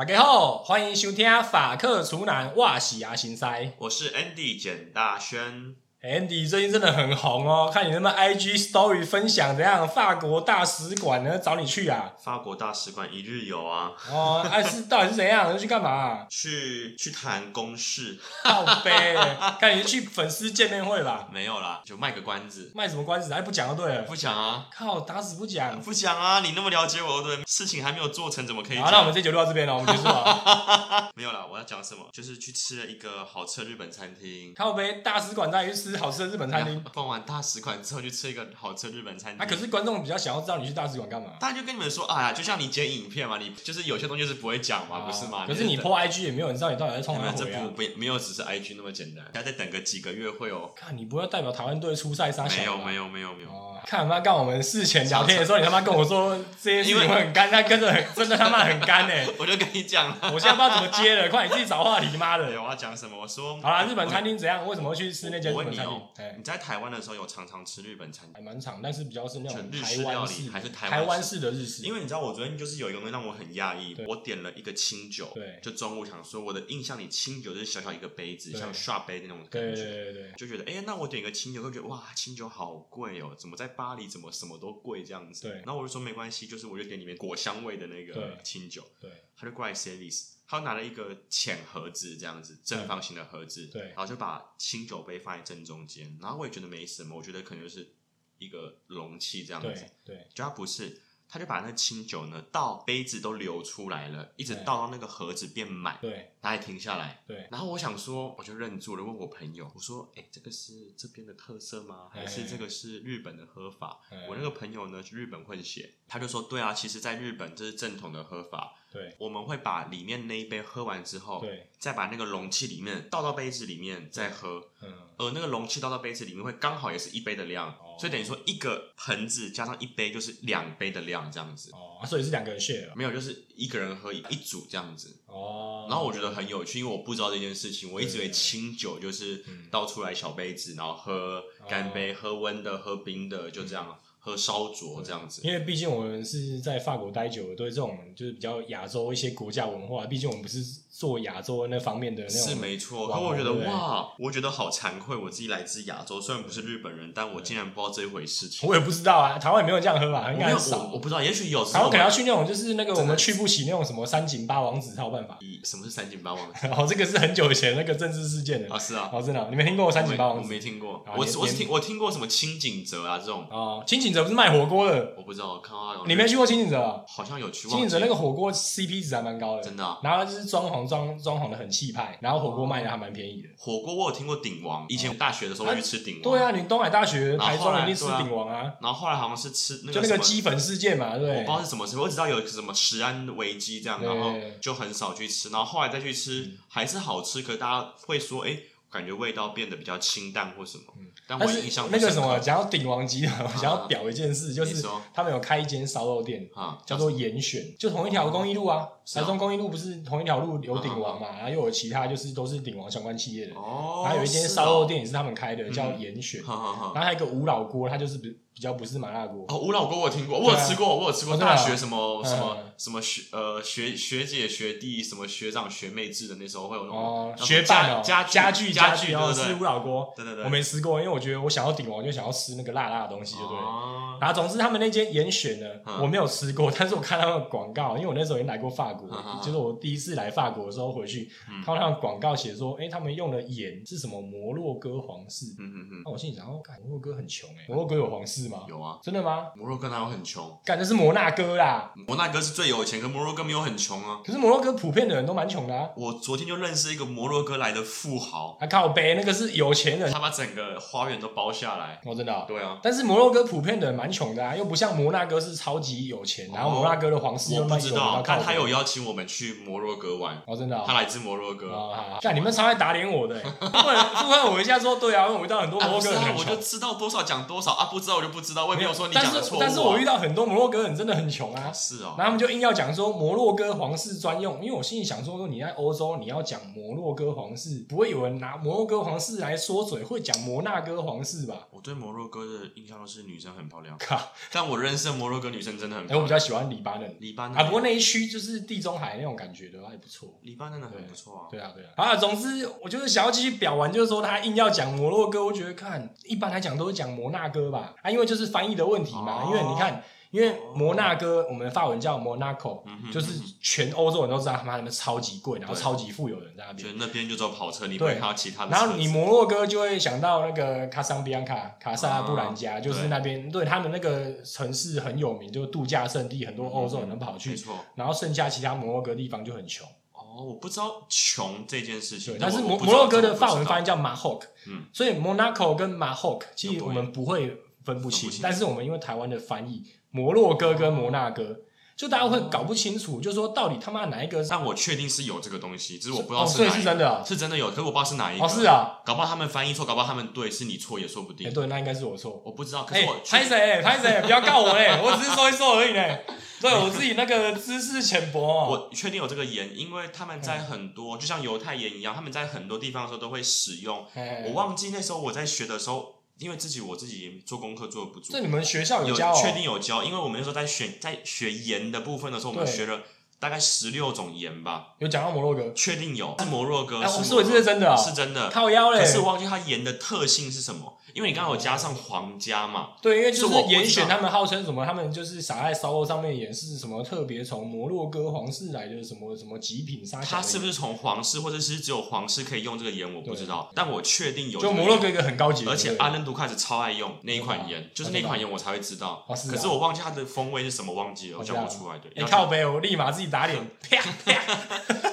大家好，欢迎收听法克厨男哇西亚新塞。我是 Andy 简大轩。Andy 最近真的很红哦，看你那么 IG Story 分享怎样，法国大使馆呢找你去啊？法国大使馆一日游啊，哦，哎、是到底是怎样？要去干嘛、去去谈公事，靠背，看你是去粉丝见面会吧？没有啦，就卖个关子。卖什么关子？哎不讲就对了。不讲啊，靠，打死不讲。不讲啊！你那么了解我，对，事情还没有做成，怎么可以好，讲？那我们这集就到这边了，我们结束了。没有啦，我要讲什么？就是去吃了一个好吃的日本餐厅。靠背，大使馆带你去吃好吃的日本餐厅。逛完大使馆之后，去吃一个好吃的日本餐厅。啊，可是观众比较想要知道你去大使馆干嘛？大家就跟你们说，哎呀，就像你剪影片嘛，你就是有些东西是不会讲嘛，不是吗？啊可是你就 po IG 也没有人知道你到底在冲哪回啊不？不没有只是 IG 那么简单，要再等个几个月会哦。看你不要代表台湾队出赛杀小吧没有没有没有没有，哦，看他妈干我们事前聊天的时候，你他妈跟我说这些事情会很干，他跟着很 真的他妈很干哎、我就跟你讲。我现在不知道怎么接了，快你自己找话题，妈，的！我要讲什么？我说好了，日本餐厅怎样？为什么会去吃那间我问你本餐厅哦？哎，你在台湾的时候有常常吃日本餐厅？还蛮长，但是比较是那种就日式料理还是台湾台湾式式的日式？因为你知道，我昨天就是有一个东西让我很讶异，我点了一个清酒，对就中午想说，我的印象里清酒就是小小一个杯子，对像刷杯那种对对感觉。对对，就觉得，哎、那我点一个清酒，会觉得哇，清酒好贵哦，怎么在巴黎怎么什么都贵这样子？对然后我就说没关系，就是我就点里面果香味的那个清酒，对他就过来 service，他拿了一个浅盒子这样子，正方形的盒子，对。然后就把清酒杯放在正中间，然后我也觉得没什么，我觉得可能就是一个容器这样子，对对。就他不是，他就把那清酒呢倒杯子都流出来了，一直倒到那个盒子变满，对。他还停下来。对。然后我想说，我就愣住了，问我朋友，我说：“哎、这个是这边的特色吗？还是这个是日本的喝法？”哎。我那个朋友呢是日本混血，他就说：“对啊，其实在日本这是正统的喝法，对。我们会把里面那一杯喝完之后，对，再把那个容器里面倒到杯子里面再喝，嗯，而那个容器倒到杯子里面会刚好也是一杯的量，哦。所以等于说一个盆子加上一杯就是两杯的量这样子。哦，所以是两个人 share 没有，就是一个人喝一一组这样子。哦，然后我觉得很有趣，因为我不知道这件事情，我一直以为清酒就是嗯。倒出来小杯子，然后喝干杯、喝温的、喝冰的，就这样、喝烧灼这样子。因为毕竟我们是在法国待久了，对这种就是比较亚洲一些国家文化，毕竟我们不是做亚洲那方面的那种。是没错，可我觉得哇，我觉得好惭愧，我自己来自亚洲，虽然不是日本人，但我竟然不知道这一回事情。我也不知道啊，台湾也没有这样喝吧？应该很少我。我不知道，也许有。台湾可能要去去那种就是那个我们去不起那种什么三井八王子才有办法。什么是三井八王子 哦，这个是很久以前那个政治事件的啊？。是啊，哦，真的哦，你没听过三井八王子？没听过，啊我我听我听过什么清井泽啊这种，哦，清井泽不是卖火锅的，我不知道，我看到他你没去过清井泽啊？好像有去，清景忘记了泽那个火锅 CP 值还蛮高的，真的啊然后就是装潢装装潢的很气派，然后火锅卖的还蛮便宜的。火锅我有听过鼎王，以前大学的时候会去吃鼎王。对啊，你东海大学台中一定吃鼎王啊，然后后来好像是吃那就那个鸡粉事件嘛，对我不知？道是什么事，我只知道有什么食安危机这样，然后就很少去吃，然后后来再去吃还是好吃，可是大家会说，哎，感觉味道变得比较清淡或什么，但是印象那个什么，讲到鼎王集团，我想要表一件事，就是他们有开一间烧肉店，啊，叫做严选，就同一条公益路啊，台中公益路不是同一条路有鼎王嘛，然后又有其他就是都是鼎王相关企业的，哦，然后有一间是烧肉哦，店也是他们开的，叫严选。然后还有一个吴老锅，它就是比比较不是麻辣锅，哦，吴老锅我有听过，我有吃过，我有吃过大学什么嗯。什么什么学呃学学姐学弟什么学长学妹制的那时候会有那哦种，学霸哦，家家具家具哦，吃对对？对五老锅，对对对，我没吃过，因为我觉得我想要顶王就想要吃那个辣辣的东西，就对了。哦。然后总之他们那间严选呢，嗯。我没有吃过，但是我看他们的广告，因为我那时候已经来过法国，就是我第一次来法国的时候回去，嗯。看到他们广告写说，哎，他们用的盐是什么摩洛哥皇室。嗯嗯嗯，那我心里想，哦，干摩洛哥很穷哎，摩洛哥有皇室吗？有啊，真的吗？摩洛哥哪有很穷？干的是摩纳哥啦，摩纳哥是最有钱，可摩洛哥没有很穷啊。可是摩洛哥普遍的人都蛮穷的啊。我昨天就认识一个摩洛哥来的富豪，啊靠背，那个是有钱人他把整个花园都包下来。哦，真的啊、对啊，但是摩洛哥普遍的人蛮穷的啊，又不像摩纳哥是超级有钱，然后摩纳哥的皇室又我不知道，但靠北他有邀请我们去摩洛哥玩，哦，真的啊、他来自摩洛哥。哦，好，干你们超爱打脸我的、欸，不然附和我一下说对啊，因为我遇到很多摩洛哥我就知道多少讲多少啊，不知道我就不知道，我也没有说你但讲的错误、啊。是但是我遇到很多摩洛哥人真的很穷啊，是哦然后，他们就硬要讲说摩洛哥皇室专用，因为我心里想说，说你在欧洲你要讲摩洛哥皇室，不会有人拿摩洛哥皇室来说嘴，会讲摩纳哥皇室吧？我对摩洛哥的印象都是女生很漂亮，靠，但我认识的摩洛哥女生真的很哎、漂亮。我比较喜欢黎巴嫩黎巴嫩啊，不过那一区就是地中海那种感觉的，还不错。黎巴嫩的很不错啊。对啊，对啊。啊，总之我就是想要继续表完，就是说他硬要讲摩洛哥，我觉得看一般来讲都是讲摩纳哥吧，啊，因为就是翻译的问题嘛。哦因为你看，因为摩纳哥我们的法文叫 Monaco，、就是全欧洲人都知道他妈那边超级贵，然后超级富有人在那边。觉得那边就只有跑车，你不会对看到其他的。然后你摩洛哥就会想到那个卡桑比安卡、卡萨布兰加，啊就是那边对他们那个城市很有名，就是度假胜地，很多欧洲人能跑去。没错。然后剩下其他摩洛哥地方就很穷。哦，我不知道穷这件事情对，，但是摩摩洛哥的法文发音叫 Mahok，嗯，所以 Monaco 跟 Mahok 其实我们不会分不清但是我们因为台湾的翻译，摩洛哥跟摩纳哥，就大家会搞不清楚，就说到底他妈哪一个是但我确定是有这个东西，只是我不知道是哪一个。是真的啊，是真的有，可是我不知道是哪一个。哦是，啊，搞不好他们翻译错，搞不好他们对，是你错也说不哎定。对，那应该是我错。我不知道，可哎是我，拍谁拍谁，不要告我嘞，我只是说一说而已嘞。对我自己那个知识浅薄哦。我确定有这个盐，因为他们在很多，就像犹太盐一样，他们在很多地方的时候都会使用。哎我忘记那时候我在学的时候，因为自己我自己做功课做的不足这，你们学校有教哦？确定有教，因为我们那时候在选在学研的部分的时候，我们学了大概十六种盐吧，有讲到摩洛哥，确定有。是摩洛哥，哎，是摩我是我这是真的啊，是真的。靠腰嘞。可。是我忘记它盐的特性是什么，因为你刚刚有加上皇家嘛，对，因为就是我不知道。严选他们号称什么，他们就是撒在烧肉上面也是什么特别从摩洛哥皇室来的什么什么极品沙它是不是从皇室或者是只有皇室可以用这个盐，我不知道，但我确定有。就摩洛哥一个很高级的，而且阿伦杜开始超爱用那一款盐哦，就是那款盐我才会知道。哦是啊。可是我忘记它的风味是什么，忘记了，我讲不出来。对，你、要靠背，我立马自己打脸，啪啪。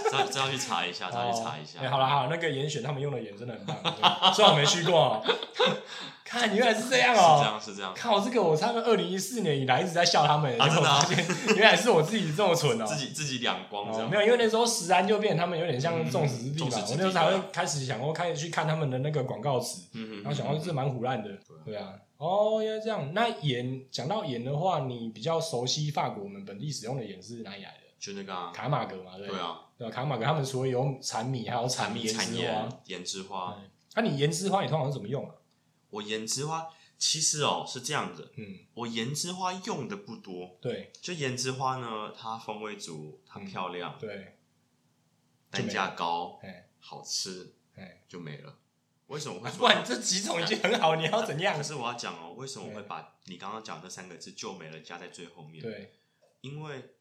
这要这要去查一下，这要去查一下。哎、好了好了，那个严选他们用的盐真的很棒，对 虽然我没去过、哦。看，原来是这样哦是这哦。样，是这样。看我，这个我差不多二零一四年以来一直在笑他们，啊真的啊结果发现原来是我自己这么蠢哦。自己自己两光这哦，样没。有，因为那时候食安就变，他们有点像众矢之的吧。我那时候才会开始想，我开始去看他们的那个广告词，嗯然后想到这蛮胡乱的，对啊。哦，原来这样。那盐讲到盐的话，你比较熟悉法国我们本地使用的盐是哪里来的？就那个啊卡马格嘛，对不对啊，对吧？卡马格他们除了有产米，还有产蜜、盐产。盐、盐之花。那、你盐之花你通常是怎么用啊？我盐之花其实哦是这样的，嗯，我盐之花用的不多，对就盐之花呢，它风味足，它漂亮，对，单价高，哎好吃，哎，就没了。为什么会不说？然这几种已经很好，你要怎样可？是我要讲哦，为什么我会把你刚刚讲这三个字“就没了”加在最后面？，对，因为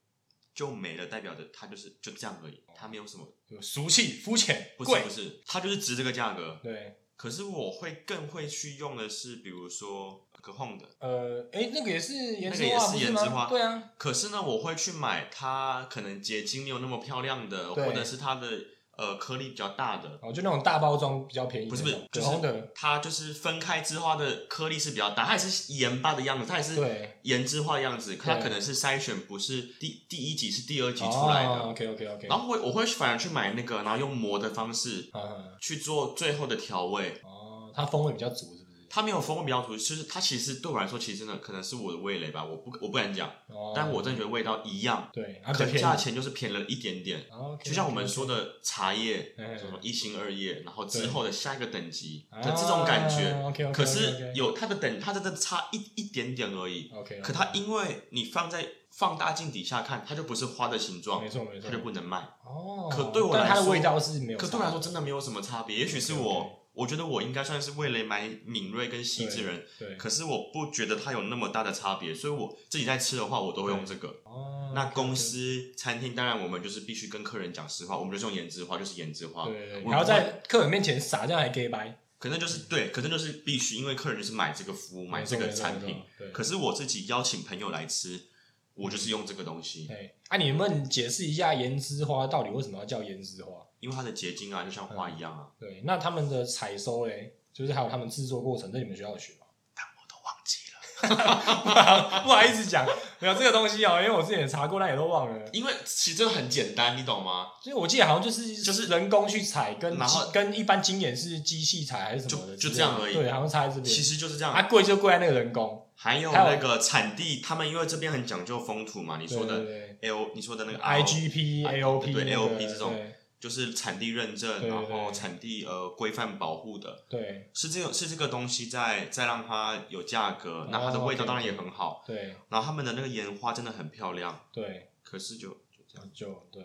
就没了，代表着它就是就这样而已，它没有什么，俗气、肤浅、不是不，是，它就是值这个价格。对。可是我会更会去用的是，比如说可控的，呃，哎，那个也是颜值那个也是花不吗？盐之花对啊，可是呢，我会去买它可能结晶没有那么漂亮的，对。或者是它的呃颗粒比较大的，哦，就那种大包装比较便宜不是，不是，就是它就是分开之花的颗粒是比较大，它也是盐巴的样子，它也是对，盐之花的样子，可它对可能是筛选不是第第一集是第二集出来的，OK OK OK，然后我我会反而去买那个，然后用磨的方式嗯，去做最后的调味。哦，它风味比较足，是不是？它没有风味比较足，就是它其实对我来说，其实真的可能是我的味蕾吧，我不我不敢讲，哦，但我真的觉得味道一样，对，可价钱就是便宜了一点点。哦，就像我们说的茶叶，嗯什么一星二叶，然后之后的下一个等级啊的这种感觉。OK OK，可是有它的等，它真的差一一点点而已。OK，可它因为你放在放大镜底下看，它就不是花的形状没，错没错它就，不能卖。哦，可对我来说它的味道是没有，可对我来说真的没有什么差别。也许是我，我觉得我应该算是味蕾蛮敏锐跟细致人，对，可是我不觉得它有那么大的差别，所以我自己在吃的话，我都会用这个。哦，那公司餐厅当然我们就是必须跟客人讲实话，我们就是用盐之花，就是盐之花。对对对，在客人面前撒，这样还 gay 白，可能就是对，可能就是必须，因为客人就是买这个服务，买这个产品。，对。可是我自己邀请朋友来吃，我就是用这个东西，哎，啊，你们解释一下盐之花到底为什么要叫盐之花？因为它的结晶啊，就像花一样啊。对，那他们的采收嘞，就是还有他们制作过程，这你们学校有学吗？但我都忘记了，不好意思讲，没有这个东西哦，因为我之前也查过，但也都忘了。因为其实这个很简单，你懂吗？所以我记得好像就是就是人工去采，跟然后机跟一般经验是机器采还是什么的就就这样而已对，好像差在这边。其实就是这样。啊，贵就贵在那个人工，还有那个产地，他们因为这边很讲究风土嘛，你对说的对 L，你说的那个 IGP、啊 AOP 对 AOP 这种对就是产地认证，对对然后产地呃规范保护的，对是这个是这个东西在在让它有价格，那它的哦味道当然也很好，对然后他们的那个盐花真的很漂亮，对，可是就就这样，就对，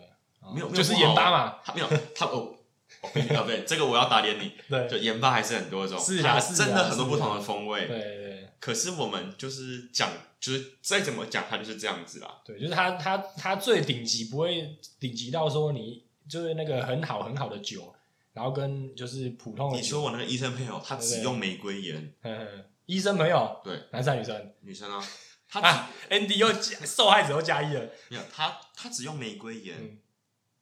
没有没有就是盐巴嘛，他没有他哦。哦啊，不对，这个我要打脸你。对就盐巴还是很多种，是啊真的很多不同啊的风味。对对可是我们就是讲，就是再怎么讲，它就是这样子啦。对，就是它它它最顶级不会顶级到说你就是那个很好很好的酒，然后跟就是普通的酒，你说我那个医生朋友，他只用玫瑰盐，嗯，医生朋友，对，男生还是女生？女生啊，他啊，Andy 又加受害者又加一了，没有他，他只用玫瑰盐。嗯。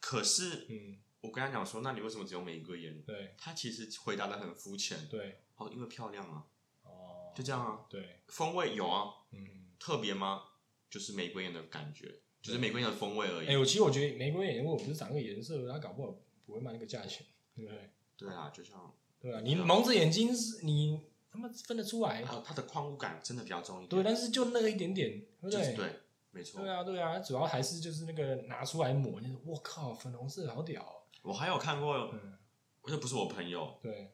可是嗯，我跟他讲说，那你为什么只用玫瑰盐？对。他其实回答的很肤浅，对，哦，因为漂亮啊，哦，就这样啊。对，风味有啊，嗯。特别吗？就是玫瑰盐的感觉，就是玫瑰盐的风味而已哎、已。我其实我觉得玫瑰盐如果不是长那个颜色，它搞不好不会卖那个价钱，对不对？对啊，就像对啊，你蒙着眼睛是你他妈分得出来，还有它的矿物感真的比较重一点对，但是就那个一点点，对不对？就是对，没错对。啊，对啊，主要还是就是那个拿出来抹，就是我靠，粉红色好屌、哦，我还有看过，嗯，这不是我朋友，对，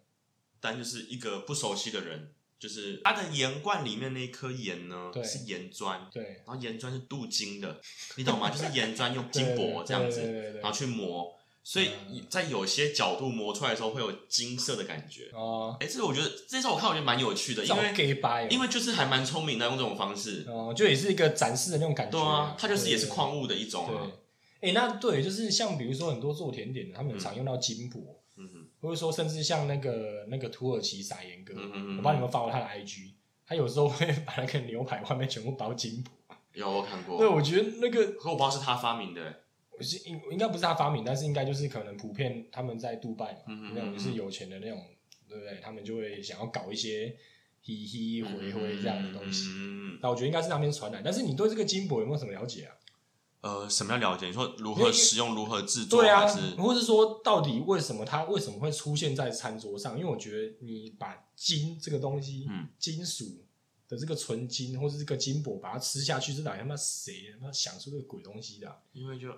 但就是一个不熟悉的人，就是它的盐罐里面那一颗盐呢对是盐砖，对，然后盐砖是镀金的，你懂吗？就是盐砖用金箔这样对子，对对对然后去磨，所以嗯在有些角度磨出来的时候会有金色的感觉。哦，哎，这个我觉得这招我看我觉得蛮有趣的，因找为因为就是还蛮聪明的用这种方式。哦，就也是一个展示的那种感觉、对啊，它就是也是对矿物的一种啊。对，哎、那对，就是像比如说很多做甜点的，他们常用到金箔，或者说甚至像那个那个土耳其撒盐哥，嗯哼嗯我帮你们发过他的 IG，他有时候会把那个牛排外面全部包金箔。有我看过对，，我觉得那个可我不知道是他发明的。我是应应该不是他发明，但是应该就是可能普遍他们在杜拜嘛，那种就是有钱的那种，对不对？他们就会想要搞一些嘻嘻回回这样的东西。嗯，那我觉得应该是那边传来，但是你对这个金箔有没有什么了解啊？呃，什么叫了解？你说如何使用，如何制作，对啊还是，或是说到底为什么它为什么会出现在餐桌上？因为我觉得你把金这个东西，嗯，金属的这个纯金或是这个金箔，把它吃下去，是到底他妈谁他妈想出这个鬼东西的啊、因为就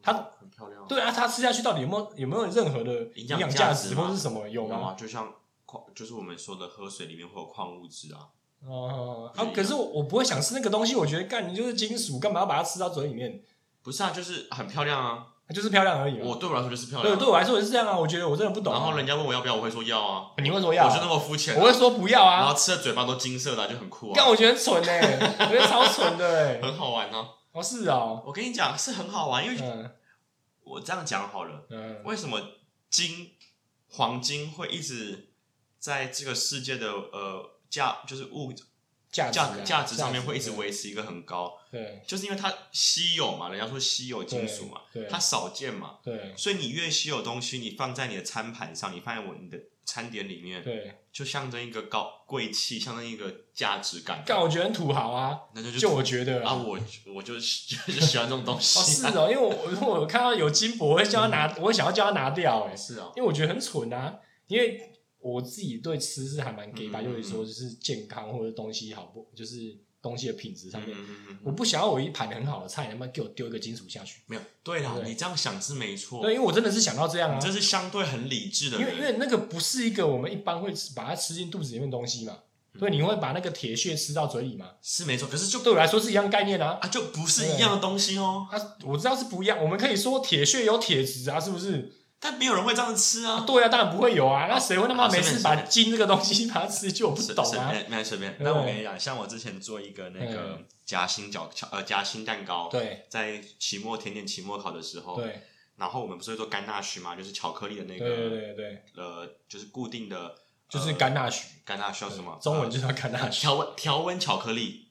它很漂亮，对啊，它吃下去到底有没有有没有任何的营营养养价值或是什么有吗？就像矿，就是我们说的喝水里面会有矿物质啊。哦、啊可是我我不会想吃那个东西，我觉得干你就是金属，干嘛要把它吃到嘴里面？不是啊，就是很漂亮啊。它就是漂亮而已嘛。我对我来说就是漂对亮。对对我来说也是这样啊，我觉得我真的不懂啊、然后人家问我要不要，我会说要啊。你会说要啊、我就那么肤浅啊。我会说不要啊然后。吃的嘴巴都金色的啊，就很酷啊，但我觉得很蠢哎、我觉得超蠢的哎、很好玩啊。哦是哦，我跟你讲是很好玩，因为嗯我这样讲好了，嗯为什么金黄金会一直在这个世界的呃价就是物价价价值上面会一直对维持一个很高，对。就是因为它稀有嘛，人家说稀有金属嘛，它少见嘛，对。所以你越稀有东西，你放在你的餐盘上，你放在我你的餐点里面，对，就象征一个高贵气，象征一个价值感。但我觉得很土豪啊，那就就我觉得啊，我我就就 就喜欢这种东西、哦 是哦，因为我 我看到有金箔，我会叫他拿，我会想要叫他拿掉哎、是哦，因为我觉得很蠢啊，因为我自己对吃是还蛮 gay 吧，嗯就是说就是健康或者东西好不，就是东西的品质上面，我不想要我一盘很好的菜，能不能给我丢一个金属下去。没有对啦，对你这样想是没错，对，因为我真的是想到这样啊你，这是相对很理智的因为因，为那个不是一个我们一般会吃把它吃进肚子里面的东西嘛，嗯所以你会把那个铁屑吃到嘴里嘛？是没错，可是就对我来说是一样概念啊。啊就不是一样的东西哦，啊，我知道是不一样，我们可以说铁屑有铁质啊，是不是？但没有人会这样吃啊，对啊，当然不会有啊。那谁会他妈好每次把随便随便金这个东西 把它吃进？我不是懂啊。是没没随便。那我跟你讲，像我之前做一个那个夹心角巧呃夹心蛋糕，对在期末甜点期末考的时候，对然后我们不是会做甘纳许嘛，就是巧克力的那对对个对对，呃，就是固定的，就是呃干纳许，干纳需要什么？中文呃就叫甘纳许。调温调温巧克力，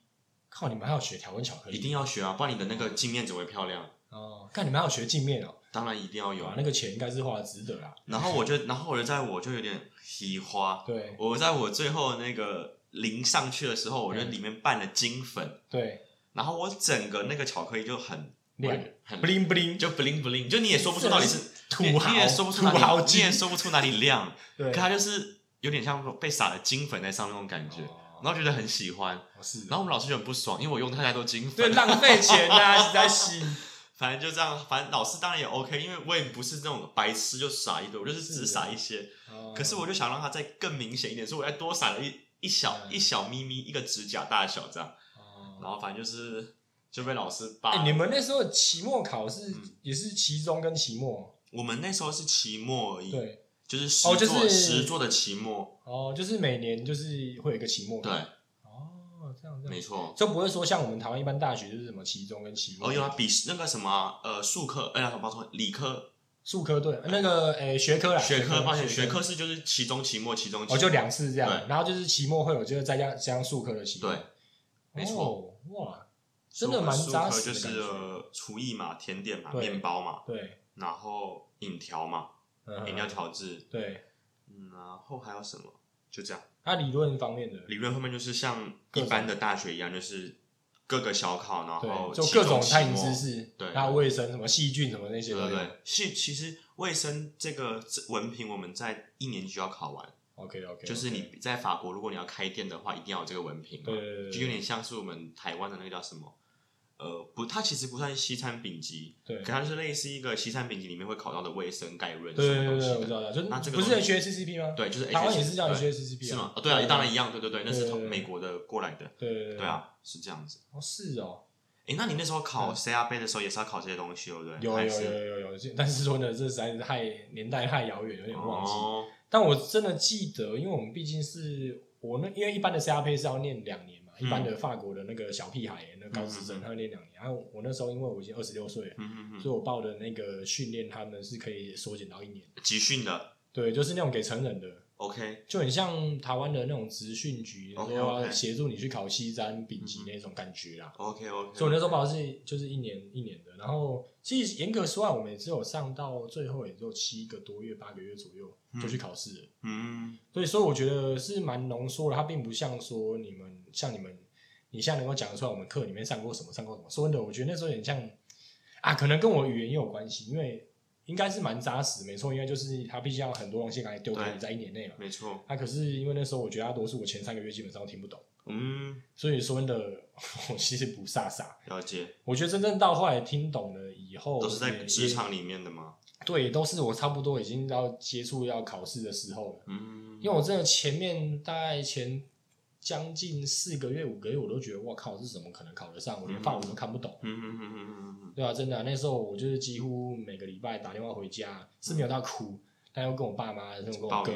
靠，你们还要学调温巧克力一？定要学啊，不然你的那个镜面只会漂亮。哦，看你们还要学镜面哦。当然一定要有。啊，。那个钱应该是花的值得啦。然后我就，然后我就在我就有点喜花，对。我在我最后那个淋上去的时候，我就嗯里面拌了金粉，对，然后我整个那个巧克力就很亮很 bling bling，就 bling bling，就你也说不出到底是你土豪你也说不出土豪哪里，你也说不出哪里亮，对。可它就是有点像被撒了金粉在上那种感觉。哦。然后觉得很喜欢，然后我们老师就很不爽，因为我用太多金对粉，浪费钱啊，实在是。反正就这样，反正老师当然也 OK，因为我也不是那种白痴就撒一堆，我就是只撒一些。哦可是我就想让它再更明显一点，所以我再多撒了一一小、嗯一小咪咪，一个指甲大小这样。哦然后反正就是就被老师扒。哎，你们那时候期末考试嗯也是期中跟期末？我们那时候是期末而已，，对，就是实作、哦就是实作的期末，哦，就是每年就是会有一个期末考。对，哦，这样这样，没错。就不会说像我们台湾一般大学就是什么期中跟期末。哦，有啊，笔试那个什么呃，数科，哎呀，抱歉，理科数科对，那个诶学科啦，学科，抱歉，学学科是就是期中、期末、期中、期哦，就两次这样，然后就是期末会有，就是再加加上数科的期末。对，没错哦，哇，真的蛮扎实的就是呃厨艺嘛，甜点嘛，面包嘛，对，然后饮调嘛，嗯饮料调制，对，嗯，然后还有什么？就这样。它理论方面的，理论后面就是像一般的大学一样，就是各个小考，然后，就各种餐饮知识，对还有卫生什么细菌什么那些。对对对，是其实卫生这个文凭我们在一年级就要考完，OK OK，就是你在法国，如果你要开店的话，一定要有这个文凭嘛，对对对对就有点像是我们台湾的那个叫什么，呃，不，它其实不算西餐丙级，对可它就是类似一个西餐丙级里面会考到的卫生概论对什么对对对，我东西的，知道的，就是那这个不是 HACCP 吗？对，就是台湾也是叫对 HACCP 是吗？哦对啊，当然一样，对对对，那是从美国的过来的，对对对对，啊，是这样子。哦是哦，哎，那你那时候考 CRB 的时候也是要考这些东西，对不对？有有有有有，但是说呢，这实在是太年代太遥远，有点忘记。哦，但我真的记得，因为我们毕竟是我那，因为一般的 CRP 是要念两年嘛，嗯一般的法国的那个小屁孩，那高职生，嗯嗯。嗯他要念两年。然后我那时候因为我已经二十六岁了，所以我报的那个训练，他们是可以缩减到一年。集训的？对，就是那种给成人的，，OK，就很像台湾的那种职训局，然 OK，OK 要协助你去考西詹丙级那种感觉啦。OK OK，所以我那时候报的是就是一年一年的，然后其实严格说啊，我们也只有上到最后也只有七个多月、八个月左右就去考试了。嗯。对，所以我觉得是蛮浓缩的，它并不像说你们像你们，你现在能够讲得出来我们课里面上过什么，上过什么。说真的，我觉得那时候有点像啊，可能跟我语言也有关系，因为应该是蛮扎实，没错，因为就是他毕竟要很多东西赶快丢给你在一年内嘛。没错，啊，可是因为那时候我觉得大多数我前三个月基本上都听不懂，嗯，所以说真的 我其实不傻傻。了解，我觉得真正到后来听懂了以后，都是在也职场里面的吗？对，都是我差不多已经要接触要考试的时候了。嗯，因为我真的前面大概前将近四个月、五个月，我都觉得我靠，这怎么可能考得上？我连法文都看不懂，嗯嗯嗯嗯嗯嗯对啊，真的啊、那时候我就是几乎每个礼拜打电话回家，是没有到哭，但又跟我爸妈、跟我跟我哥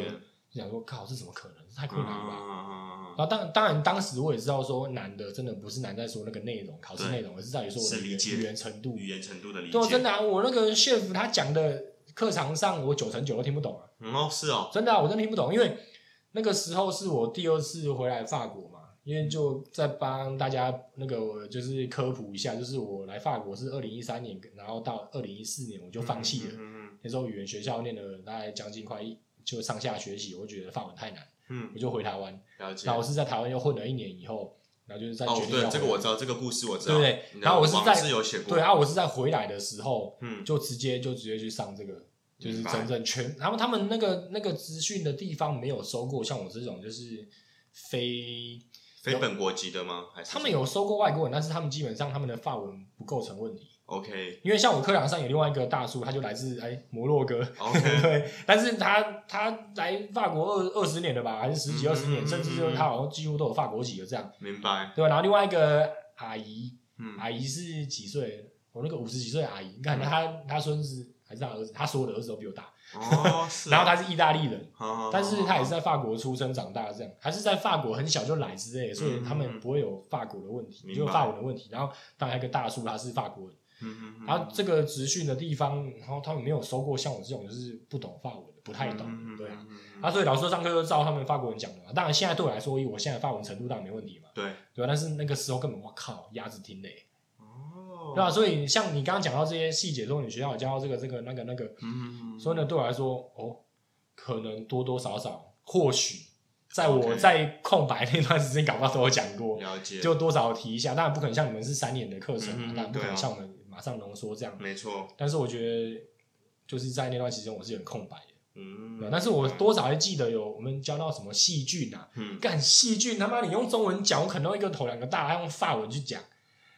就想说，靠，这怎么可能？这太嗯困难了吧？嗯然后当当然，当时我也知道说难的真的不是难在说那个内容、考试对内容，而是在于说我的语言程度嗯，。语言程度的理解，对啊，真的、啊，我那个 chef 他讲的课堂上，我九成九都听不懂啊。嗯哦，是哦，真的、啊，我真的听不懂，因为那个时候是我第二次回来法国嘛，因为就在帮大家那个就是科普一下，就是我来法国是二零一三年，然后到二零一四年我就放弃了。嗯那时候语言学校念了大概将近快一就上下学期，我觉得法文太难，嗯，我就回台湾。了解然后。我是在台湾又混了一年以后，然后就是在哦决，定要对，这个我知道，这个故事我知道。对不对然后我是在有写过，对啊，我是在回来的时候，嗯，就直接就直接去上这个，就是明白真正全然后他们那个那个资讯的地方没有收过，像我这种就是非非本国籍的吗？还是他们有收过外国人，但是他们基本上他们的法文不构成问题，？OK 因为像我课堂上有另外一个大叔，他就来自哎摩洛哥。OK，对，但是他他来法国二二十年了吧，还是十几嗯二十年，嗯甚至就是他好像几乎都有法国籍了这样，明白。对吧？然后另外一个阿姨，嗯阿姨是几岁？我那个五十几岁的阿姨，你看嗯他他孙子还是他儿子，他所有的儿子都比我大。哦，是哦。然后他是意大利人，好，但是他也是在在法国出生长大，这样，还是在法国很小就来之类的，所以他嗯们不会有法国的问题，明白就有法文的问题。然后当然一个大叔他是法国人，嗯嗯嗯，然后这个职训的地方，然后他们没有收过像我这种就是不懂法文的，不太懂嗯，对啊。，啊，所以老师上课就照他们法国人讲的嘛。当然现在对我来说，以我现在法文程度当然没问题嘛，对，对吧？但是那个时候根本我靠，鸭子听嘞，哦，对吧？所以像你刚刚讲到这些细节，说你学校有教到这个这个那个那个，嗯，所以呢，对我来说，哦，可能多多少少，或许在我 OK 在空白那段时间，搞不好都有讲过，了解，就多少提一下。当然不可能像你们是三年的课程嘛，嗯嗯当然不可对啊能像我们马上浓缩这样。没错，但是我觉得，就是在那段时间，我是有点空白的。嗯对，但是我多少还记得有我们教到什么细菌啊，嗯干细菌他妈你用中文讲，我可能会一个头两个大，他用法文去讲，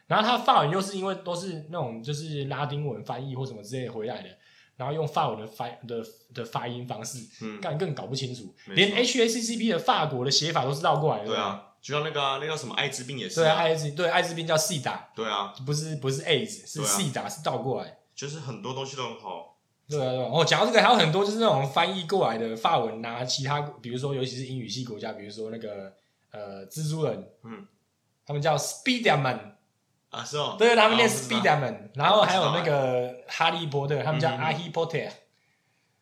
然后他法文又是因为都是那种就是拉丁文翻译或什么之类的回来的，然后用法文的发的的发音方式，嗯，干更搞不清楚，没错连 HACCP 的法国的写法都是倒过来的。对，啊，就像那个啊那叫什么艾滋病也是对啊，啊，艾滋对艾滋病叫 C 打，对啊，不是不是 AIDS，是 C 打，是倒过来。就是很多东西都很好。对啊，对啊。哦，讲到这个，还有很多就是那种翻译过来的法文啊，其他比如说尤其是英语系国家，比如说那个呃蜘蛛人，嗯，他们叫 Spiderman，啊，是哦，对，他们念 Spiderman，然后还有那个哈利波特，他们叫阿希波特，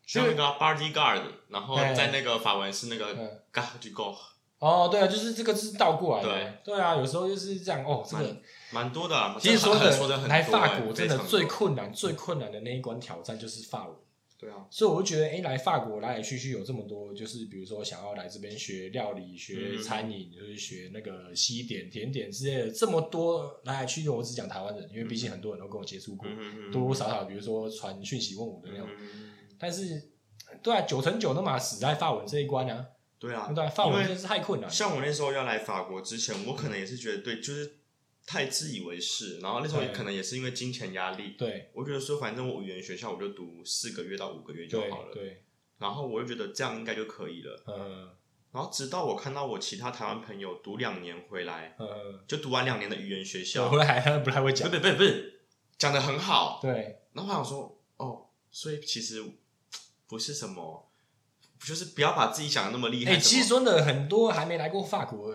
像那个 bodyguard，然后哎。在那个法文是那个嗯。Garde go，哦，对啊，就是这个是倒过来的，对。对啊，有时候就是这样哦，这个蛮蛮多的啊。其实说这说的很来法哎国真的最困难、最困难的那一关挑战就是法文。对啊，所以我就觉得，哎、来法国来来去去有这么多，就是比如说想要来这边学料理、学嗯餐饮，就是学那个西点、甜点之类的，这么多来来去去，我只讲台湾人，因为毕竟很多人都跟我接触过，多多少少，比如说传讯息问我的那种。嗯，但是，对啊，九成九都嘛死在法文这一关啊，对啊，对啊，法文真是太困难了。像我那时候要来法国之前，我可能也是觉得对，就是太自以为是，然后那时候对可能也是因为金钱压力，对我觉得说反正我语言学校我就读四个月到五个月就好了，对，然后我就觉得这样应该就可以了。嗯然后直到我看到我其他台湾朋友读两年回来，嗯，就读完两年的语言学我校，回来还不太会不讲，不不不是讲的很好，对然后我想说，哦，所以其实不是什么，就是不要把自己想的那么厉害。哎、其实真的很多还没来过法国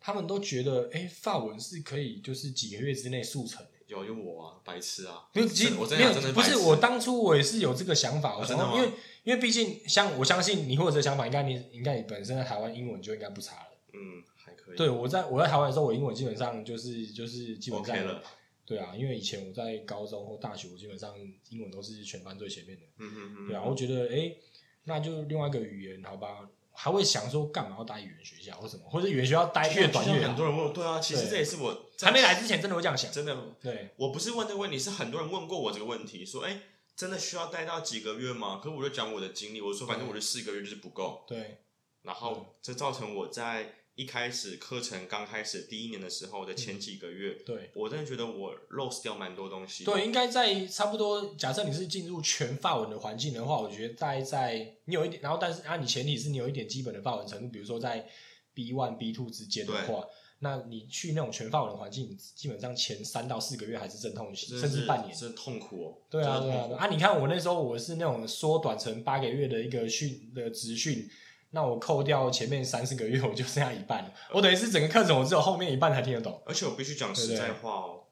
他们都觉得，哎、法文是可以就是几个月之内速成的。有有我啊，白痴啊！不是，其实我真没有的不是我当初我也是有这个想法，我想真的因为因为毕竟像我相信你或者这个想法，应该你应该你本身在台湾英文就应该不差了。嗯，还可以。对我在我在台湾的时候，我英文基本上就是就是基本上 OK 了。对啊，因为以前我在高中或大学，我基本上英文都是全班最前面的。嗯嗯嗯。对啊，我觉得哎、诶那就另外一个语言，好吧，还会想说干嘛要待语言学校或什么，或者语言学校待越短越好很。多人问，对啊，其实这也是我还没来之前真的会这样想。真的，对，我不是问这个问题，是很多人问过我这个问题，说，哎，真的需要待到几个月吗？可是我就讲我的经历，我说反正我的四个月就是不够，对，然后这造成我在一开始课程刚开始第一年的时候的前几个月，对，我真的觉得我 lost 掉蛮多东西的。对，应该在差不多。假设你是进入全法文的环境的话，我觉得大概在你有一点，然后但是啊，你前提是你有一点基本的法文程度，比如说在 B one、B two 之间的话，那你去那种全法文的环境，基本上前三到四个月还是阵痛期，甚至半年。真痛苦哦。对啊，对啊，对啊！你看我那时候我是那种缩短成八个月的一个训的职训，那我扣掉前面三四个月，我就剩下一半了。我等于是整个课程我只有后面一半才听得懂。而且我必须讲实在话哦，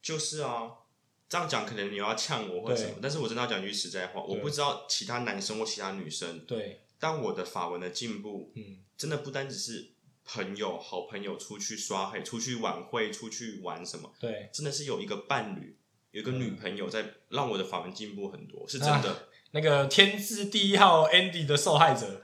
就是啊，这样讲可能你要呛我或者什么，但是我真的要讲句实在话，我不知道其他男生或其他女生，对，但我的法文的进步，嗯，真的不单只是朋友、好朋友出去刷黑、出去晚会、出去玩什么，对，真的是有一个伴侣。有一个女朋友在让我的法文进步很多，是真啊的。那个天字第一号 Andy 的受害者，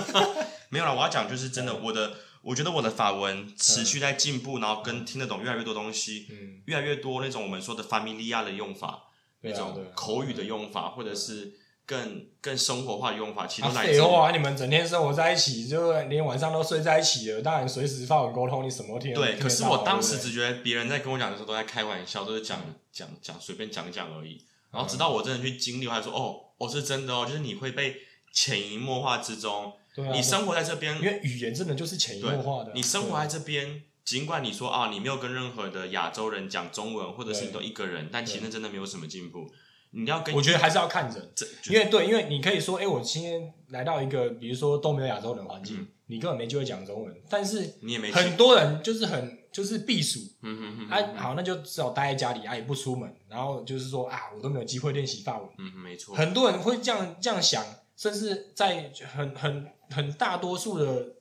没有啦，我要讲就是真的，我的我觉得我的法文持续在进步，然后跟听得懂越来越多东西，嗯，越来越多那种我们说的 familia 的用法，那种啊。口语的用法，或者是更更生活化的用法，其实啊，都来自于废话，你们整天生活在一起，就连晚上都睡在一起了，当然随时发文沟通，你什么都听得对。可是我当时只觉得别人在跟我讲的时候都在开玩笑，都是讲讲讲随便讲讲而已。然后直到我真的去经历，我才说哦，哦是真的哦，就是你会被潜移默化之中，对啊，你生活在这边因，为语言真的就是潜移默化的啊，你生活在这边，尽管你说啊，你没有跟任何的亚洲人讲中文，或者是你都一个人，但其实真的没有什么进步。你要跟我觉得还是要看人，这因为对，因为你可以说，哎、我今天来到一个比如说都没有亚洲人环境，嗯你根本没机会讲中文，但是你也没很多人就是很就是避暑，嗯嗯嗯，啊，好，那就只好待在家里，啊，也不出门，然后就是说啊，我都没有机会练习法文。嗯，没错，很多人会这样这样想，甚至在很很很大多数的，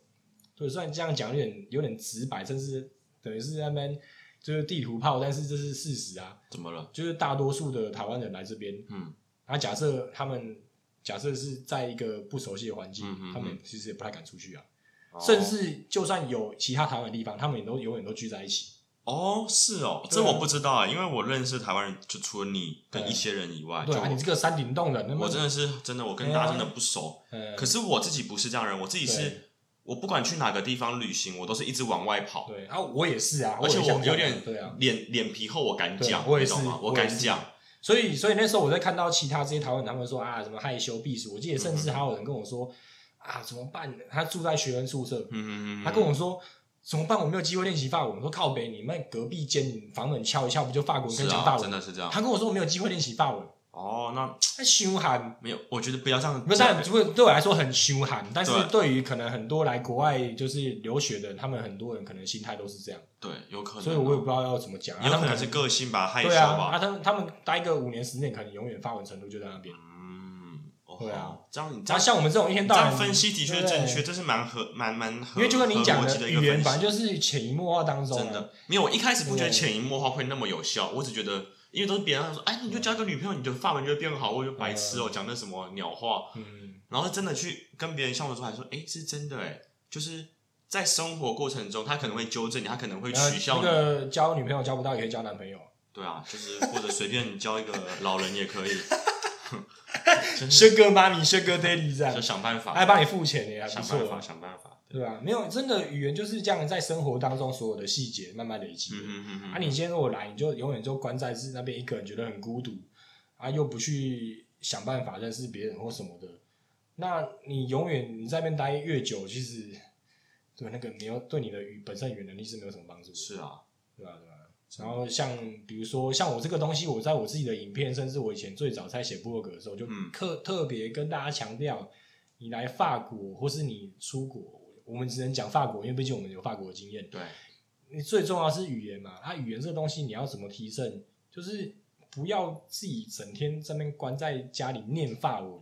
对，虽然这样讲有点有点直白，甚至等于是在那边就是地图炮，但是这是事实啊，怎么了？就是大多数的台湾人来这边，嗯，然后假设他们假设是在一个不熟悉的环境，他们其实也不太敢出去啊，哦甚至就算有其他台湾的地方，他们也都永远都聚在一起。哦，是哦，这我不知道啊，因为我认识台湾人，就除了你跟一些人以外，就对啊，你这个山顶洞人，我真的是真的，我跟大家真的不熟。呃可是我自己不是这样的人，我自己是，我不管去哪个地方旅行，我都是一直往外跑，对啊，我也是啊，而且我有点对啊，脸脸皮厚，我敢对讲，我也是你懂吗？我我敢讲，所以所以那时候我在看到其他这些台湾人，他们说啊什么害羞避暑，我记得甚嗯至还有人跟我说啊怎么办呢？他住在学生宿舍，嗯嗯嗯，他跟我说。怎么办？我没有机会练习法文。我说靠北，你们隔壁间你房门敲一敲，不就法国跟讲法文？真的是这样。他跟我说我没有机会练习法文，哦，那他凶悍。没有，我觉得不要这样不是，当然，对对我来说很凶悍，但是对对于可能很多来国外就是留学的人，他们很多人可能心态都是这样，对，有可能哦，所以我也不知道要怎么讲。啊他们有可能是个性吧，害羞吧啊，。他们他们待个五年十年，可能永远发文程度就在那边。嗯，哦对啊，这样你这样像我们这种一天到晚样分析的确正确，对。这是蛮合蛮蛮合，因为就跟你讲的反正就是潜移默化当中。啊，真的。没有。我一开始不觉得对潜移默化会那么有效，我只觉得因为都是别人说，哎，你就交一个女朋友，你的发文就会变好，我就白痴哦，讲那什么鸟话，嗯，然后是真的去跟别人相处之后，还说，哎，是真的哎，就是在生活过程中，他可能会纠正你，他可能会取笑你，个交女朋友交不到，也可以交男朋友。对啊，就是或者随便交一个老人也可以，轩哥妈咪，轩哥 daddy 这样就，想办法，还帮你付钱也还不想办法，想办法，对吧？没有，真的语言就是这样，在生活当中所有的细节慢慢累积的。嗯嗯嗯嗯，啊，你今天如果来，你就永远就关在是那边一个人，觉得很孤独，啊，又不去想办法认识别人或什么的，那你永远你在那边待越久，其实对那个没有对你的语本身语言能力是没有什么帮助的，是啊，对吧？对吧？然后像比如说像我这个东西，我在我自己的影片，甚至我以前最早在写部落格的时候，就嗯特、特别跟大家强调，你来法国或是你出国，我们只能讲法国，因为毕竟我们有法国的经验。对，你最重要是语言嘛，啊，语言这个东西你要怎么提升？就是不要自己整天在那边关在家里念法文，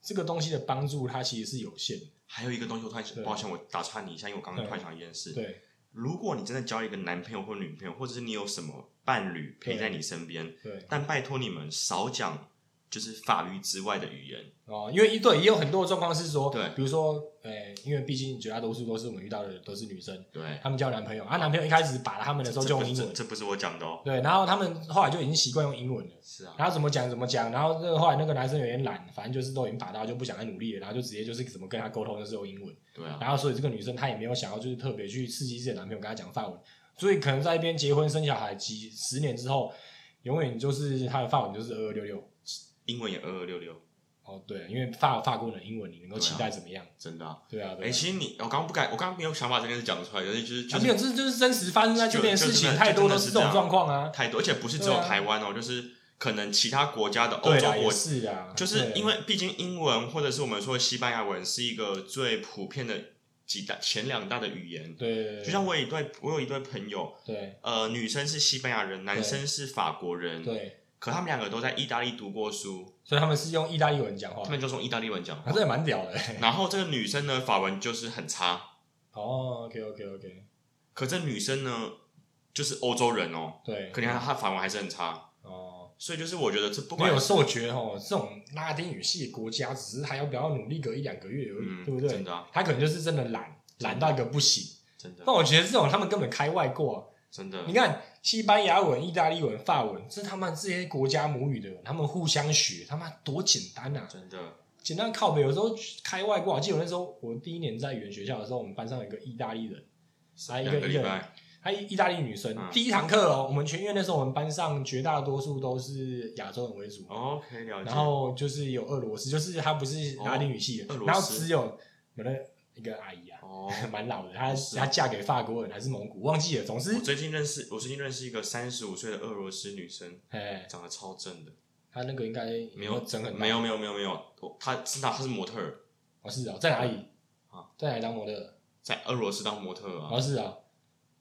这个东西的帮助它其实是有限的。还有一个东西，我突然抱歉，我打岔你一下，因为我刚刚对突然想一件事。对如果你真的交一个男朋友或女朋友，或者是你有什么伴侣陪在你身边，对。但拜托你们少讲就是法律之外的语言。哦，因为一对也有很多的状况是说，对比如说，诶、因为毕竟绝大多数都是我们遇到的都是女生，对，她们交男朋友，啊，男朋友一开始把他们的时候用英文，这不是我讲的哦。对，然后他们后来就已经习惯用英文了。是啊，然后怎么讲怎么讲，然后这个后来那个男生有点懒，反正就是都已经把到就不想再努力了，然后就直接就是怎么跟他沟通就是用英文，对啊，然后所以这个女生她也没有想要就是特别去刺激自己的男朋友跟她讲法文，所以可能在一边结婚生小孩几十年之后，永远就是她的法文就是二二六六。英文也二二六六，哦，对，因为法法国人的英文你能够期待怎么样？真的啊。对啊，对哎，啊。其实你，我刚刚不敢，我刚刚没有想把这件事讲出来，就是就是就啊没有，是这就是真实发生在这边的事情，太多都是这种状况啊。太多，而且不是只有台湾哦，就是可能其他国家的欧洲国是啊，就是因为毕竟英文或者是我们说的西班牙文是一个最普遍的几大前两大的语言。对，就像我有一对，我有一对朋友，对呃，女生是西班牙人，男生是法国人，对，可他们两个都在意大利读过书，所以他们是用意大利文讲话。他，们就用意大利文讲这也蛮屌的。然后这个女生呢，法文就是很差，哦，OK OK OK，可这女生呢，就是欧洲人哦，对，可你看她法文还是很差，哦，所以就是我觉得这不管没有受觉哦，这种拉丁语系的国家，只是还要不要努力个一两个月而已，嗯对不对？真的啊。他可能就是真的懒，懒到一个不行。真的。但我觉得这种他们根本开外挂。真的。你看西班牙文、意大利文、法文，这是他们这些国家母语的人，他们互相学，他妈多简单啊！真的简单靠北，有时候开外挂。我记得我那时候我第一年在语言学校的时候，我们班上有一个意大利人，还有一个一个个礼拜，她意大利女生，嗯第一堂课哦，我们全院那时候我们班上绝大多数都是亚洲人为主，OK 了解。然后就是有俄罗斯，就是他不是拉丁语系的，然后只有我的一个阿姨啊，哦，蛮老的，她她嫁给法国人还是蒙古，忘记了，总之我，最近认识，我最近认识一个三十五岁的俄罗斯女生，哎，长得超正的，她那个应该没有整很没有没有没有没有，我她是她她是模特儿，哦是啊，在哪里？啊？在哪里当模特？在俄罗斯当模特啊，哦是啊，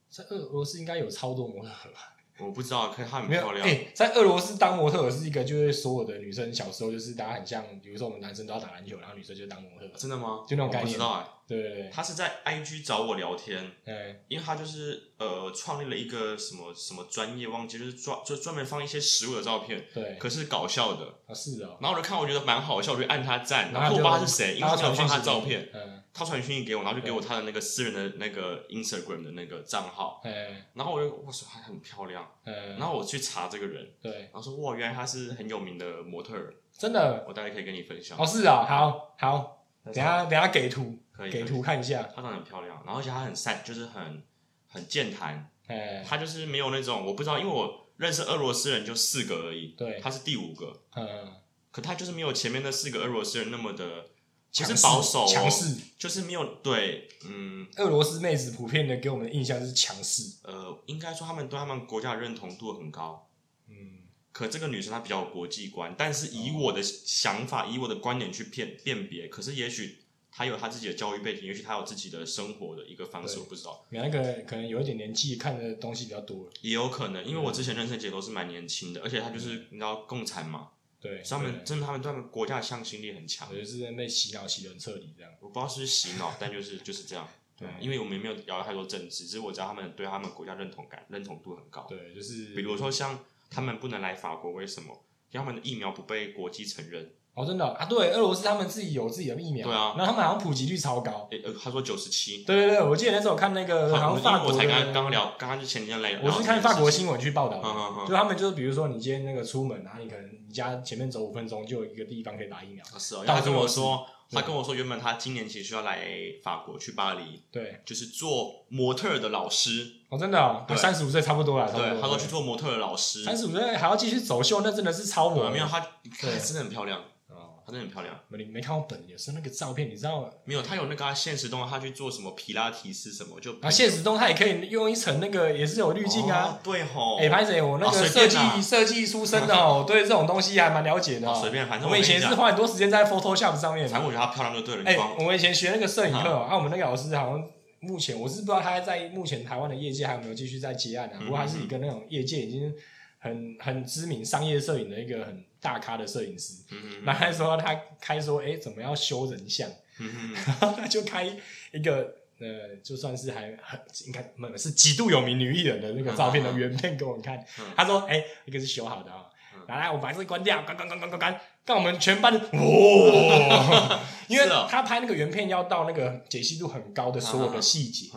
在俄罗斯应该有超多模特吧？我不知道，可是她很没有，漂亮，哎、在俄罗斯当模特儿是一个，就是所有的女生小时候就是大家很像，比如说我们男生都要打篮球，然后女生就当模特儿，真的吗？就那种概念我不知道哎，对对对，她是在 IG 找我聊天，哎，因为她就是呃创立了一个什么什么专业，忘记就是专就专门放一些食物的照片，对，可是搞笑的。啊是啊，然后我就看，我觉得蛮好笑，我就按她赞，然后就然后我不知道他是谁，因为他没有放然后传讯息他照片，嗯，他传讯息给我，然后就给我他的那个私人的那个 Instagram 的那个账号，哎然后我就我说他很漂亮，呃，然后我去查这个人，对，然后说哇，原来他是很有名的模特儿，真的？我大概可以跟你分享。哦，，是啊，好好，等下等下给图给图看一下，她长得很漂亮，然后而且她很善，就是很很健谈，哎，她就是没有那种我不知道，因为我认识俄罗斯人就四个而已，对。她是第五个，嗯，可她就是没有前面那四个俄罗斯人那么的，不是保守、哦、强势，就是没有对，嗯。俄罗斯妹子普遍的给我们的印象就是强势，呃，应该说他们对他们国家的认同度很高。嗯，可这个女生她比较有国际观，但是以我的想法，以我的观点去辨辨别，可是也许她有她自己的教育背景，也许她有自己的生活的一个方式，我不知道，你那个可能有一点年纪，看的东西比较多了，也有可能，因为我之前认识的姐都是蛮年轻的，而且她就是你知道共产嘛，对，所以他们真的他们对他们国家的向心力很强，我就是在被洗脑洗的很彻底这样，我不知道是不是洗脑，但就是就是这样。对因为我们也没有聊到太多政治，只是我知道他们对他们国家认同感认同度很高。对，就是比如说像他们不能来法国，为什么？因为他们的疫苗不被国际承认。哦，真的啊，对，俄罗斯他们自己有自己的疫苗，对啊。然后他们好像普及率超高，诶呃，他说九十七。对对对，我记得那时候看那个好像法国的，才刚刚刚聊，刚刚就前几天来。我是看法国新闻去报道的，嗯嗯嗯。就他们就是比如说你今天那个出门，然后你可能你家前面走五分钟就有一个地方可以打疫苗，啊是哦，他跟我说，他跟我说，原本他今年其实要来法国去巴黎，对，就是做模特的老师。哦，真的哦，对。三十五岁差不多了，对，他说去做模特的老师。三十五岁还要继续走秀，那真的是超模，对没有他，真的很漂亮，哦，她真的很漂亮。你没看过本，有时候那个照片，你知道吗，没有，他有那个、啊、现实动态，他去做什么皮拉提斯什么，就啊，现实动态也可以用一层那个也是有滤镜哦啊。对吼，哎，拍谁？我那哦个设计设计出身的哦，对这种东西还蛮了解的随便，反正我们以前是花很多时间在 Photoshop 上面。反正我觉得她漂亮就对了。哎、我们以前学那个摄影课、哦，啊，我们那个老师好像目前我是不知道他在目前台湾的业界还有没有继续在接案啊。嗯不过他是一个那种业界已经很很知名商业摄影的一个很大咖的摄影师。嗯嗯那他说他开说，哎、怎么要修人像？嗯嗯然后他就开一个呃，就算是还很应该是极度有名女艺人的那个照片的原片给我们看。嗯。他说：“哎、一个是修好的啊、嗯。来来，我把这个关掉，关关关关关关，让我们全班的哇，因为他拍那个原片要到那个解析度很高的所有的细节。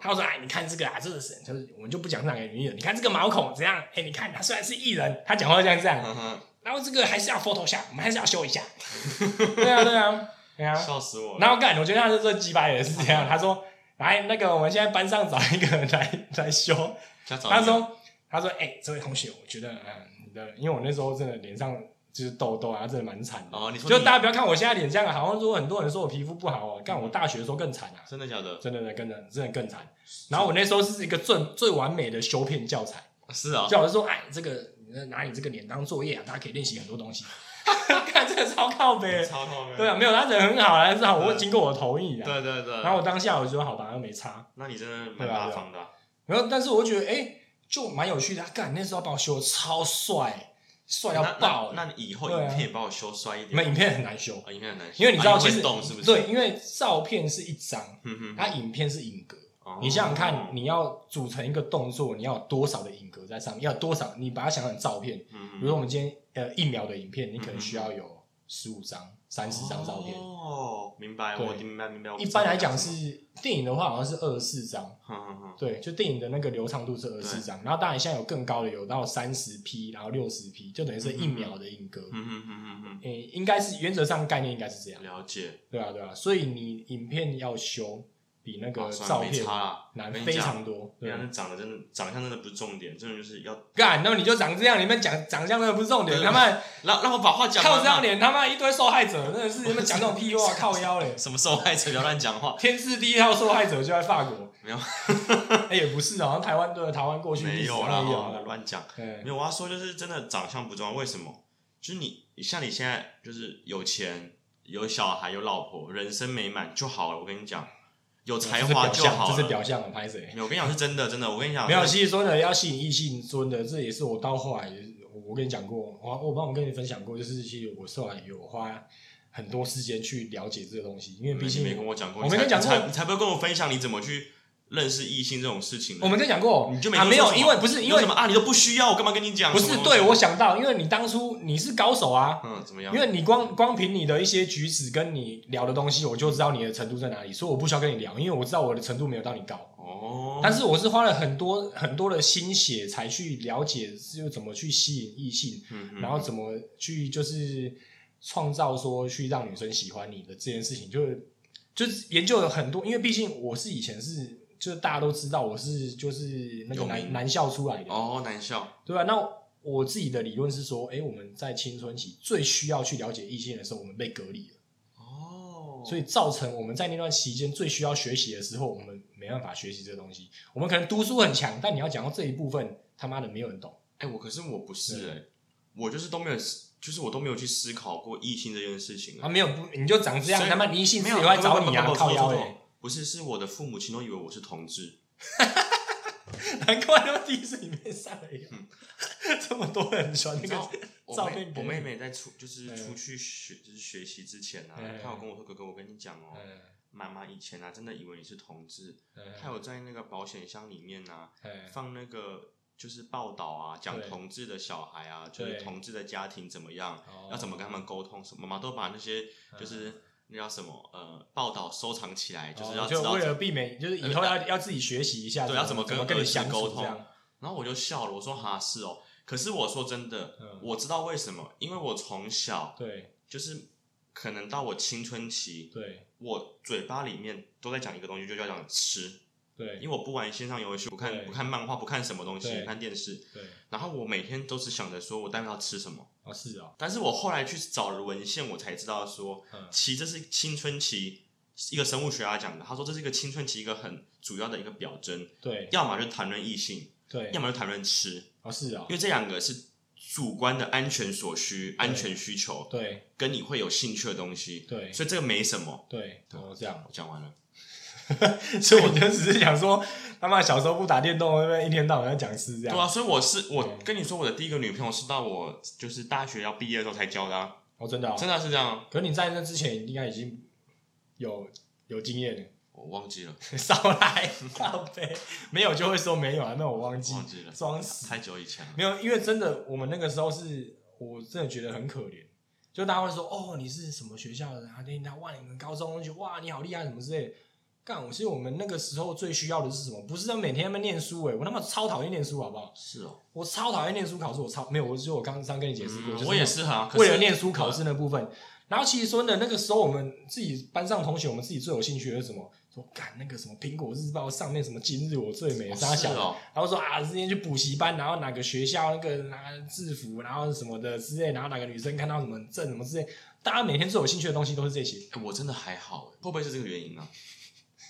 他说：“哎，你看这个啊，这个是就是我们就不讲是哪个女艺人，你看这个毛孔怎样？哎，你看他虽然是艺人，他讲话这样。这样，然后这个还是要 Photoshop，我们还是要修一下。对啊，对啊，对啊。笑死我了。然后干，我觉得他是这鸡巴也是这样。他说：来，那个我们现在班上找一个人来来修。他说：他说，哎、这位同学，我觉得，嗯，你的，因为我那时候真的脸上就是痘痘啊，真的蛮惨的。哦，你说你就大家不要看我现在脸这样，好像说很多人说我皮肤不好哦，干我大学的时候更惨啊，真的假的？真的真的真的更惨。然后我那时候是一个最最完美的修片教材，是啊，教授说，哎，这个你拿你这个脸当作业啊，大家可以练习很多东西。看这个超靠背，超靠背。对啊，没有他人很好啦，至少我会经过我同意啊。对对对。然后我当下我就说好吧，又没差。那你真的蛮大方的啊。然后但是我觉得哎、就蛮有趣的。他干那时候把我修的超帅，帅到爆。那那你以后影片也把我修帅一点。你们影片很难修，啊，影片很难修，因为你知道啊其实是不是？对，因为照片是一张，嗯哼，它影片是影格。哦你想想看，你要组成一个动作，你要有多少的影格在上面？要有多少？你把它想成照片，嗯比如说我们今天呃一秒的影片，你可能需要有十五张、三十张照片。哦，明白，对我明白明白。我一般来讲是电影的话，好像是二十四张。对，就电影的那个流畅度是二十四张，然后当然现在有更高的，有到三十 P，然后六十 P，就等于是一秒的影格。嗯嗯嗯嗯嗯，诶、应该是原则上概念应该是这样，了解。对啊，对啊，所以你影片要修比那个照片难非常多。对啊那长得真的长相真的不是重点，真的就是要干，那么你就长这样，你们讲长相真的不是重点，对他妈让让我把话讲。靠这张脸，他妈一堆受害者，真的是你们讲这种屁话，靠腰嘞。什么受害者不要乱讲话，天字第一号受害者就在法国，没有哎、也不是，好像台湾对台湾过去没有啦，乱讲。对没有，我要说就是真的长相不重要，为什么？就是你像你现在就是有钱、有小孩、有老婆，人生美满就好了。我跟你讲，有才华就好这是。表象，拍谁？没有，我跟你讲是真的，真的。我跟你讲，没有，其实说的要吸引异性，真的这也是我到后来，我我跟你讲过，我我帮我跟你分享过，就是其实我后来有花很多时间去了解这个东西，因为毕竟没跟我讲过，我没跟你讲过才你才不会跟我分享你怎么去认识异性这种事情。我们跟你讲过，你就没啊没有，因为不是因为什么啊，你都不需要，我干嘛跟你讲？不是对我想到，因为你当初你是高手啊，嗯怎么样？因为你光光凭你的一些举止跟你聊的东西，我就知道你的程度在哪里，所以我不需要跟你聊，因为我知道我的程度没有到你高。哦，但是我是花了很多很多的心血才去了解，就怎么去吸引异性，嗯嗯然后怎么去就是创造说去让女生喜欢你的这件事情，就是就是研究了很多，因为毕竟我是以前是就是大家都知道我是就是那个男男校出来的，哦男校，对吧、那我自己的理论是说，哎，我们在青春期最需要去了解异性的时候，我们被隔离了。哦，所以造成我们在那段期间最需要学习的时候，我们没办法学习这个东西。我们可能读书很强，但你要讲到这一部分，他妈的没有人懂。哎、我可是我不是哎、我就是都没有，就是我都没有去思考过异性这件事情、啊，没有不，你就长这样，他妈异性没有自己会找你啊，靠腰不是，是我的父母亲都以为我是同志，难怪他们第一次里面上了一个，这么多人传那个照片给你妹妹在出就是嗯。出去学就是学习之前啊，嗯。她有跟我说哥哥，我跟你讲哦、嗯。妈妈以前啊真的以为你是同志，嗯。她有在那个保险箱里面啊嗯。放那个。就是报道啊，讲同志的小孩啊，就是同志的家庭怎么样，哦要怎么跟他们沟通，什么妈妈都把那些就是那叫什么呃报道收藏起来，就是要哦就为了避免，就是以后要要自己学习一下，对要怎么跟跟你相沟通。然后我就笑了，我说哈是哦，可是我说真的，嗯我知道为什么，因为我从小对就是可能到我青春期，对我嘴巴里面都在讲一个东西，就叫讲吃，对因为我不玩线上游戏，不看不看漫画，不看什么东西，不看电视，对，然后我每天都是想着说我待会要吃什么。哦是哦，但是我后来去找了文献，我才知道说，嗯。其实这是青春期一个生物学家讲的，他说这是一个青春期一个很主要的一个表征，对。要么就谈论异性，对。要，么就谈论吃，哦是哦。因，为这两个是主观的安全所需、安全需求，对。跟你会有兴趣的东西，对。所以这个没什么。对，哦这样。我讲完了，所以我就只是想说，他妈小时候不打电动，会不会一天到晚在讲事这样？对啊，所以我是我跟你说，我的第一个女朋友是到我就是大学要毕业的时候才交的、啊，哦，真的、哦，真的是这样，可你在那之前应该已经有有经验了，我忘记了，少来靠背，没有就会说没有啊，那我忘记，忘记了，装死。太久以前了。没有，因为真的，我们那个时候是，我真的觉得很可怜。就大家会说，哦，你是什么学校的啊？听他哇，你们高中就哇，你好厉害，什么之类的。干，我其实我们那个时候最需要的是什么？不是每天在那边念书、欸，我他妈超讨厌念书，好不好？是哦，我超讨厌念书考试，我超没有，我就我刚刚跟你解释过，嗯我也是哈，可为了念书考试那部分。然后其实说呢，那个时候我们自己班上同学，我们自己最有兴趣的是什么？说干那个什么苹果日报上面什么今日我最美，哦啥小的，是哦然后说啊，今天去补习班，然后哪个学校那个拿制服，然后什么的之类，然后哪个女生看到什么证什么之类，大家每天最有兴趣的东西都是这些。哎我真的还好，会不会是这个原因呢？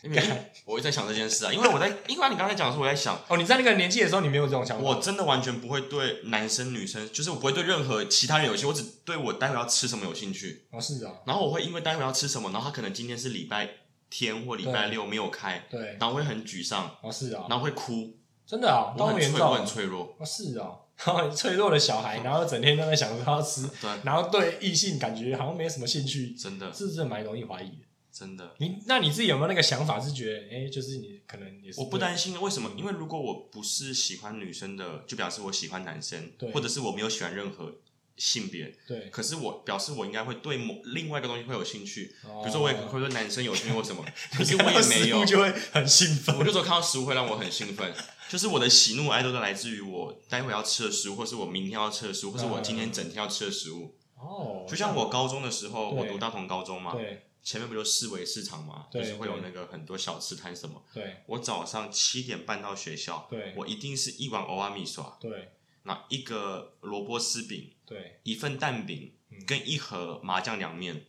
因为 我一直在想这件事啊，因为我在，因为你刚才讲的时候，我在想，哦，你在那个年纪的时候，你没有这种想法？我真的完全不会对男生女生，就是我不会对任何其他人有兴趣，我只对我待会要吃什么有兴趣。哦是啊，然后我会因为待会要吃什么，然后他可能今天是礼拜天或礼拜六没有开，对，然后会很沮丧，哦是啊，然后会哭，真的啊，我很脆，严重啊我很脆弱。哦是啊，然 后脆弱的小孩，然后整天都在想着他要吃，对，然后对异性感觉好像没什么兴趣，真的，是不是蛮容易怀疑的？真的，你那你自己有没有那个想法？是觉得，哎、就是你可能也是我不担心。为什么？因为如果我不是喜欢女生的，就表示我喜欢男生对，或者是我没有喜欢任何性别。对，可是我表示我应该会对某另外一个东西会有兴趣，比比如说我也会对男生有兴趣或什么，可是我也没有，就会很兴奋。我就说看到食物会让我很兴奋，就是我的喜怒哀乐都来自于我待会要吃的食物，或是我明天要吃的食物，或是我今天整天要吃的食物。哦，就像我高中的时候，我读大同高中嘛，对前面不就市委市场嘛，就是会有那个很多小吃摊什么。对我早上七点半到学校，对我一定是一碗欧阿米刷，对那一个萝卜丝饼，对，一份蛋饼嗯，跟一盒麻酱凉面，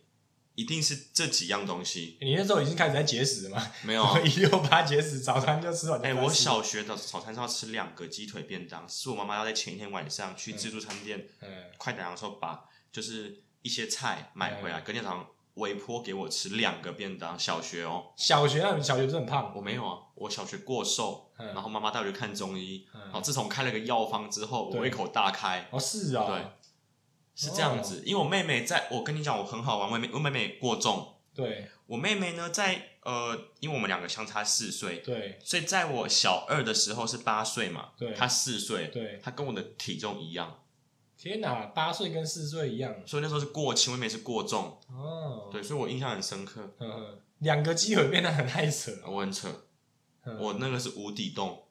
一定是这几样东西。你那时候已经开始在节食了吗？没有啊，一六八节食，早餐就吃完就哎。我小学的早餐是要吃两个鸡腿便当，是我妈妈要在前一天晚上去自助餐店嗯快打烊的时候把就是一些菜买回嗯来，隔天早上微波给我吃两个便当。小学哦，小学啊你小学不是很胖？我没有啊，我小学过瘦，嗯。然后妈妈带我去看中医，嗯。然后自从开了个药方之后，我对胃口大开。哦是啊，对。是这样子，因为我妹妹在，我跟你讲，我很好玩，我妹妹我妹妹过重，对。我妹妹呢，在呃，因为我们两个相差四岁，对。所以在我小二的时候是八岁嘛，对。她四岁，对，她跟我的体重一样，天哪，八岁跟四岁一样所以那时候是过轻，我妹妹是过重，哦。对，所以我印象很深刻。两个鸡腿变得很太扯。我很扯，嗯我那个是无底洞，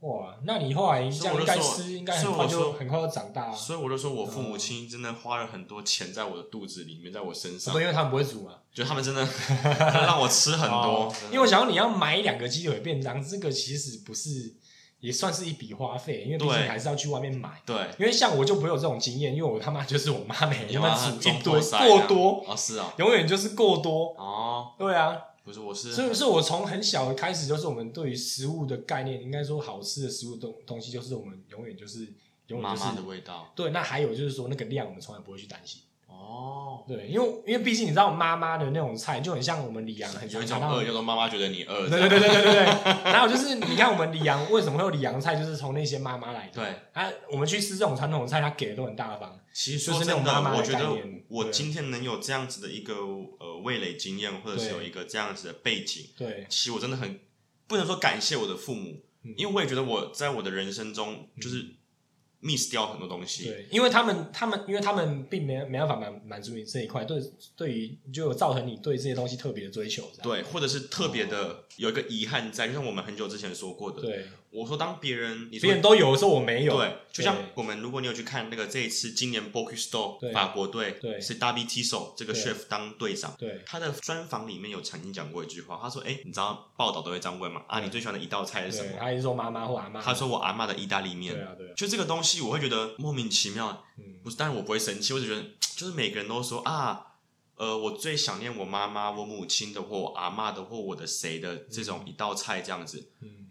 哇，那你后来这样应该吃，应该很快就很快就长大啊。所以我就说我父母亲真的花了很多钱在我的肚子里面，在我身上不，，因为他们不会煮嘛。就他们真的 让我吃很多哦，因为我想要你要买两个鸡腿便当，这个其实不是也算是一笔花费，因为毕竟对还是要去外面买。对，因为像我就不会有这种经验，因为我他妈就是我妈每天妈 煮一中堆破塞啊过多，哦，是啊，永远就是过多。哦，对啊，不是，我是所以是我从很小的开始，就是我们对于食物的概念，应该说好吃的食物东东西，就是我们永远就是永远就是妈妈的味道，对。那还有就是说那个量，我们从来不会去担心。哦，对，因为因为毕竟你知道妈妈的那种菜就很像我们李阳很有一常种饿，叫做妈妈觉得你饿，对对对对对对对。然后就是你看我们李阳为什么会有里阳菜，就是从那些妈妈来的。对，啊，我们去吃这种传统的菜，他给的都很大方。其实就是说真的，那种妈妈的我觉得我今天能有这样子的一个呃味蕾经验，或者是对有一个这样子的背景，对其实我真的很不能说感谢我的父母，嗯因为我也觉得我在我的人生中就是 miss 掉很多东西。对，因为他们他们因为他们并没没办法满满足你这一块，对对于就有造成你对这些东西特别的追求。对，或者是特别的有一个遗憾在，就像我们很久之前说过的，对，我说当别人你别人都有的时候我没有。对，就像我们如果你有去看那个这一次今年 b o k u s t o 对法国队对是 David Tissot 这个对 chef 当队长，对他的专访里面有曾经讲过一句话，他说：“哎，你知道报道都会这样问嘛？啊，你最喜欢的一道菜是什对，么？”他也是说妈妈或阿妈。他说：“我阿嬷的意大利面。对啊对啊，就这个东西，我会觉得莫名其妙。嗯不是，当然我不会生气，我只觉得就是每个人都说啊，呃，我最想念我妈妈、我母亲的，或我阿嬷的，或我的谁的这种一道菜这样子。嗯，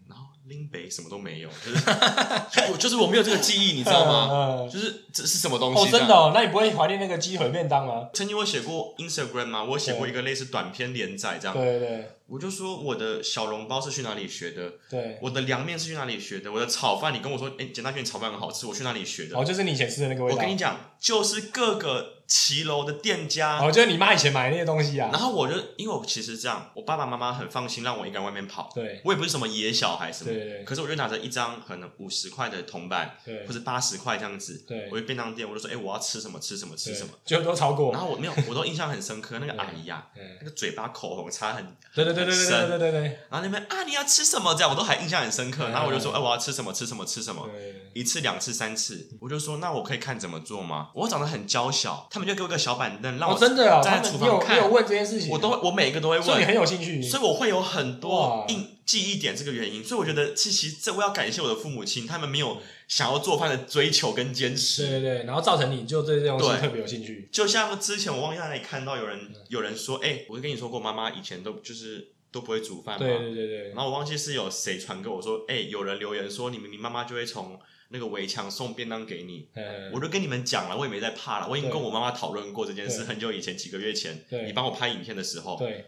林北什么都没有，就是就 我就是我没有这个记忆，你知道吗？就是这是什么东西？哦，真的哦，那你不会怀念那个鸡腿便当吗？曾经我写过 Instagram 嘛，我写过一个类似短篇连载这样，对对我就说我的小笼包是去哪里学的，对，我的凉面是去哪里学的，我的炒饭你跟我说，哎，简大轩炒饭很好吃，我去哪里学的？哦，就是你以前吃的那个味道。我跟你讲，就是各个骑楼的店家，哦，就是你妈以前买的那些东西啊。然后我就因为我其实这样，我爸爸妈妈很放心让我一个人外面跑，对。我也不是什么野小孩什么，对对可是我就拿着一张可能五十块的铜板对或者八十块这样子，对。我去便当店，我就说，哎，我要吃什么吃什么吃对什么，，就都超过。然后我没有，我都印象很深刻，那个阿姨呀、嗯那个嘴巴口红擦很，对对对对对对对对对然后那边啊你要吃什么？这样，我都还印象很深刻，然后我就说，哎，我要吃什么吃什么吃什么。一次、两次、三次，我就说那我可以看怎么做吗？我长得很娇小，他们就给我一个小板凳，让我哦，真的哦，站在厨房看你有问这件事情，我都我每一个都会所以你，很有兴趣。所以我会有很多哇印记忆点这个原因，所以我觉得其实这我要感谢我的父母亲，他们没有想要做饭的追求跟坚对持。对对，然后造成你就对这东西特别有兴趣。就像之前我忘记在哪里看到有人有人说，哎、我跟你说过，妈妈以前都就是都不会煮饭嘛。对对对对然，后我忘记是有谁传给我说，哎、有人留言说你明明妈妈就会从那个围墙送便当给你。嗯。我都跟你们讲了，我也没在怕了，我已经跟我妈妈讨论过这件事，很久以前几个月前，你帮我拍影片的时候，对。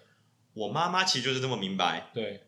我妈妈其实就是这么明白，对。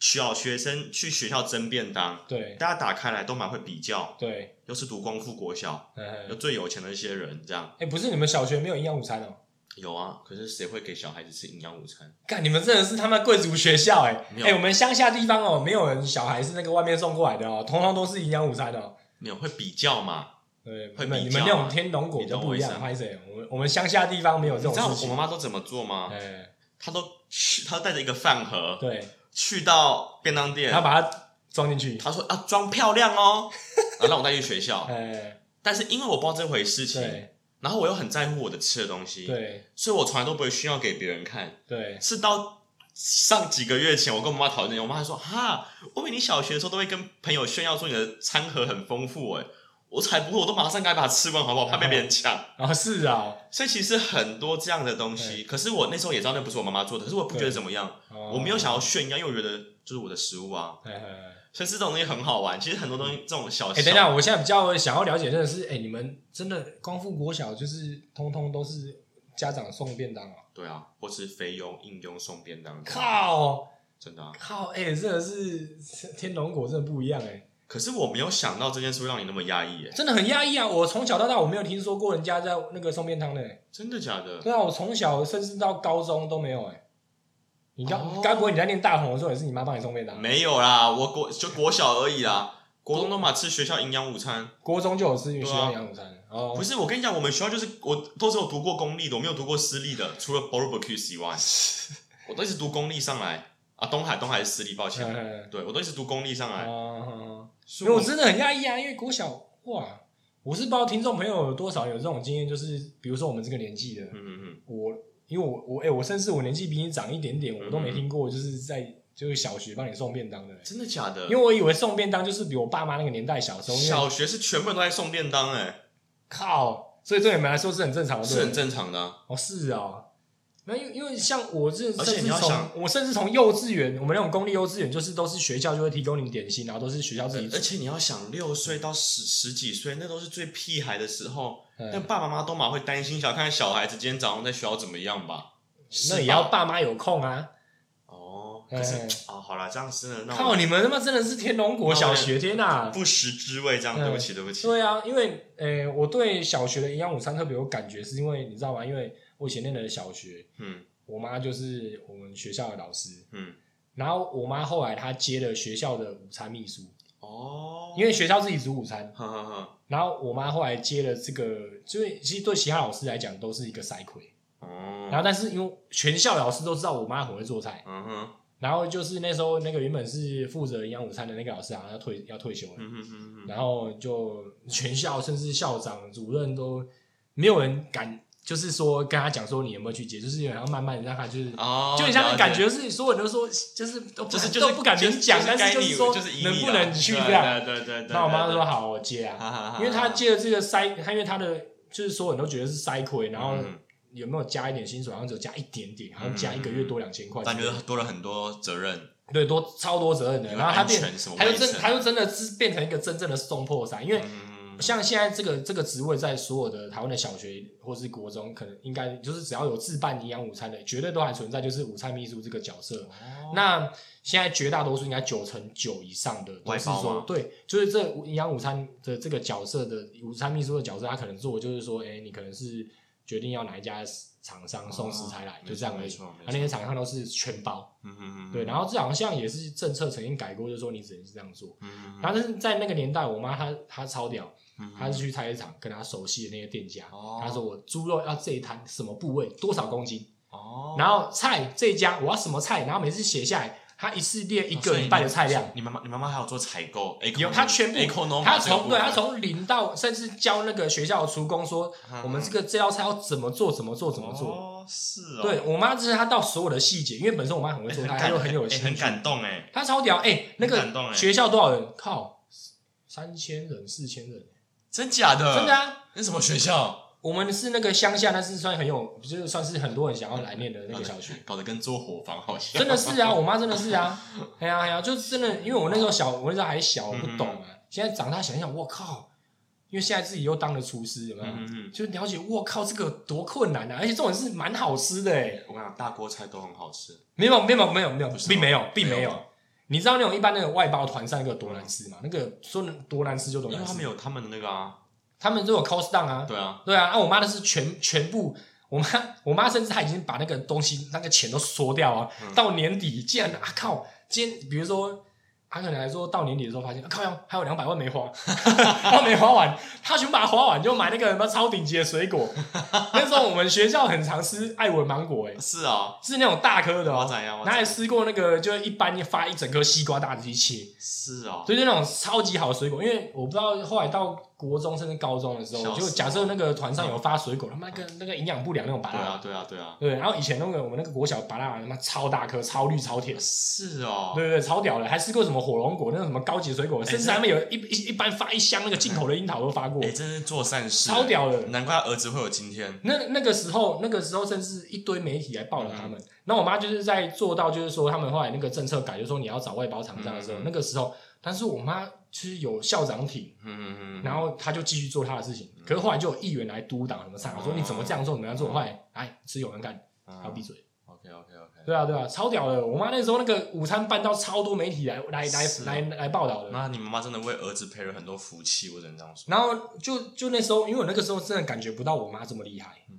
小学生去学校蒸便当，对。大家打开来都蛮会比较，对，又是读光复国小，有嗯，最有钱的一些人，这样。哎，不是你们小学没有营养午餐哦？有啊。可是谁会给小孩子吃营养午餐？干，你们真的是他妈贵族学校哎！没有哎，我们乡下地方哦，没有人小孩是那个外面送过来的哦，通通都是营养午餐的哦。没有，会比较嘛。对，会你们比你们那种天龙果都不一样，我们我们乡下地方没有这你知道我。妈妈都怎么做吗？哎，她都去，她都带着一个饭盒对，去到便当店然后，把它装进去。她说啊，装漂亮哦，然 后让我带去学校。哎，但是因为我不知道这回事情，对然后我又很在乎我的吃的东西，对。所以我从来都不会炫耀给别人看。对，是到上几个月前，我跟我妈讨论，我妈还说：“哈，我以为你小学的时候都会跟朋友炫耀说你的餐盒很丰富，哎，我才不会，我都马上赶快把它吃完，好不好？怕被别人抢。哦 是啊，所以其实很多这样的东西，可是我那时候也知道那不是我妈妈做的，可是我不觉得怎么样，哦。我没有想要炫耀，因为我觉得就是我的食物啊，所以这种东西很好玩。其实很多东西这种小哎、小，等一下，我现在比较想要了解，真的是，哎、你们真的光复国小就是通通都是家长送便当啊？对啊，或是非佣应佣送便当，靠真的啊，靠，哎、真的是天龙果真的不一样哎、可是我没有想到这件事会让你那么压抑，哎，真的很压抑啊！我从小到大我没有听说过人家在那个送便当的、欸，真的假的？对啊，我从小甚至到高中都没有哎、你该哦该不会你在念大同的时候也是你妈帮你送便当？没有啦，我国就国小而已啦，国中都嘛吃学校营养午餐。国中就有吃学校营养午餐。哦，不是，我跟你讲，我们学校就是我都是有读过公立的，我没有读过私立的，除了 barbecue 以外，我都一直读公立上来。啊。东海东海是私立，抱歉，嗯对我都一直读公立上来。哦，所以我因为我真的很压抑啊，因为国小哇，我是不知道听众朋友有多少有这种经验，就是比如说我们这个年纪的，嗯嗯。我因为我我哎、我甚至我年纪比你长一点点，我都没嗯听过，就是在就是小学帮你送便当的、嗯，真的假的？因为我以为送便当就是比我爸妈那个年代小时候，小学是全部人都在送便当，哎，靠，所以对你们来说是很正常的，是很正常的啊。哦，是啊。那因为因为像我这，而且你要想我甚至从幼稚园，我们那种公立幼稚园，就是都是学校就会提供你点心，然后都是学校自己而。且你要想，六岁到十十几岁，那都是最屁孩的时候，嗯但爸爸妈妈都嘛会担心，想看小孩子今天早上在学校怎么样吧？那也要爸妈有空啊！哦。可是嗯啊，好啦，这样真的那靠，我你们他妈真的是天龙国小学，天哪！不时之味，这样嗯对不起，对不起。对啊，因为呃，我对小学的营养午餐特别有感觉，是因为你知道吗？因为我以前念的小学，嗯我妈就是我们学校的老师，嗯，然后我妈后来她接了学校的午餐秘书，哦，因为学校自己煮午餐，然后我妈后来接了这个，就是其实对其他老师来讲都是一个塞亏。哦，然后但是因为全校老师都知道我妈很会做菜，嗯哼，然后就是那时候那个原本是负责营养午餐的那个老师好像要退要退休了，然后就全校甚至校长、主任都没有人敢，就是说跟他讲说你有没有去接，就是然后慢慢让他就是。哦，就很像感觉是所有人都说，就是都不就是就是都不敢明讲，但是就是说能不能去对这样。对对对对。那我妈就说，好，我接啊。因为他接了这个塞，他因为他的就是所有人都觉得是塞亏，然后嗯有没有加一点薪水，好像只有加一点点，好像加一个月多两千块之类的，但就多了很多责任，对多超多责任的。然后他变安全什么，他就真他就真的是变成一个真正的送破伞，因为嗯，像现在这个这个职位，在所有的台湾的小学或是国中，可能应该就是只要有自办营养午餐的，绝对都还存在，就是午餐秘书这个角色。哦那现在绝大多数应该九成九以上的都外是说对，就是这营养午餐的这个角色的午餐秘书的角色，他可能做就是说，哎、你可能是决定要哪一家厂商送食材来，哦就这样而已。没错没错他那些厂商都是全包，嗯嗯嗯，对。然后这好像也是政策曾经改过，就是说你只能是这样做。嗯，嗯然后但是在那个年代，我妈她她超屌，嗯她是去菜市场跟他熟悉的那些店家，哦他说我猪肉要这一摊什么部位多少公斤，哦，然后菜这一家我要什么菜，然后每次写下来，他一次列一个礼拜的菜量。你妈妈你妈妈还有做采购，有他全部，他从对他从零到，甚至教那个学校的厨工说，嗯我们这个这道菜要怎么做，怎么做，怎么做。哦，是哦，对我妈就是她到所有的细节，因为本身我妈很会做菜，很感又很有哎很，感动哎，她超屌。哎，那个学校多少人？靠，三千人、四千人，真假的？真的啊。那什么学校？我们是那个乡下，那是算很有，就是算是很多人想要来念的那个小学。搞得跟做伙房好像，真的是啊，我妈真的是啊，哎呀哎呀，就真的，因为我那时候小，我那时候还小，我不懂啊。现在长大想一想，我靠，因为现在自己又当了厨师，有没有？嗯嗯嗯，就了解，我靠，这个多困难啊！而且这种是蛮好吃的哎，我跟你讲，大锅菜都很好吃，没有没有没有没有并没有并没有。你知道那种一般那个外包团上那个多难吃吗？那个说多难吃就多因为他们，有他们的那个啊，他们都有 cost down 啊，对啊，对啊，那，我妈的是全全部，我妈我妈甚至她已经把那个东西那个钱都缩掉啊，嗯。到年底竟然啊靠，今天比如说。她可能来说到年底的时候发现，啊、靠呀，还有两百万没花，他没花完，他全把它花完，就买那个什么超顶级的水果。那时候我们学校很常吃爱文芒果、欸，是啊，是那种大颗的？哪里吃过那个？就是一般发一整颗西瓜大的去切，是哦，所以就那种超级好的水果。因为我不知道后来到国中甚至高中的时候，就假设那个团上有发水果，他妈那个那个营养不良那种芭拉，对啊，对啊，对啊，对。然后以前那个我们那个国小芭拉他妈超大颗、超绿、超甜，是哦，对对对，超屌的。还吃过什么火龙果那种什么高级水果，甚至这他们有一一一般发一箱那个进口的樱桃都发过。哎，，真是做善事，超屌的。难怪他儿子会有今天，那那个时候，那个时候甚至一堆媒体来报道他嗯。们。那、我妈就是在做到，就是说他们后来那个政策改，就是说你要找外包厂商的时候，那个时候，但是我妈就是有校长挺，嗯嗯嗯，然后他就继续做他的事情。可是后来就有议员来督导什么上，我说你怎么这样做，怎么样做，后来哎，是有人干，他要闭嘴。OK OK OK。对啊，对啊，超屌的！我妈那时候那个午餐办到超多媒体来来来来来报道的。那你妈妈真的为儿子赔了很多福气，我只能这样说。然后就就那时候，因为我那个时候真的感觉不到我妈这么厉害，嗯，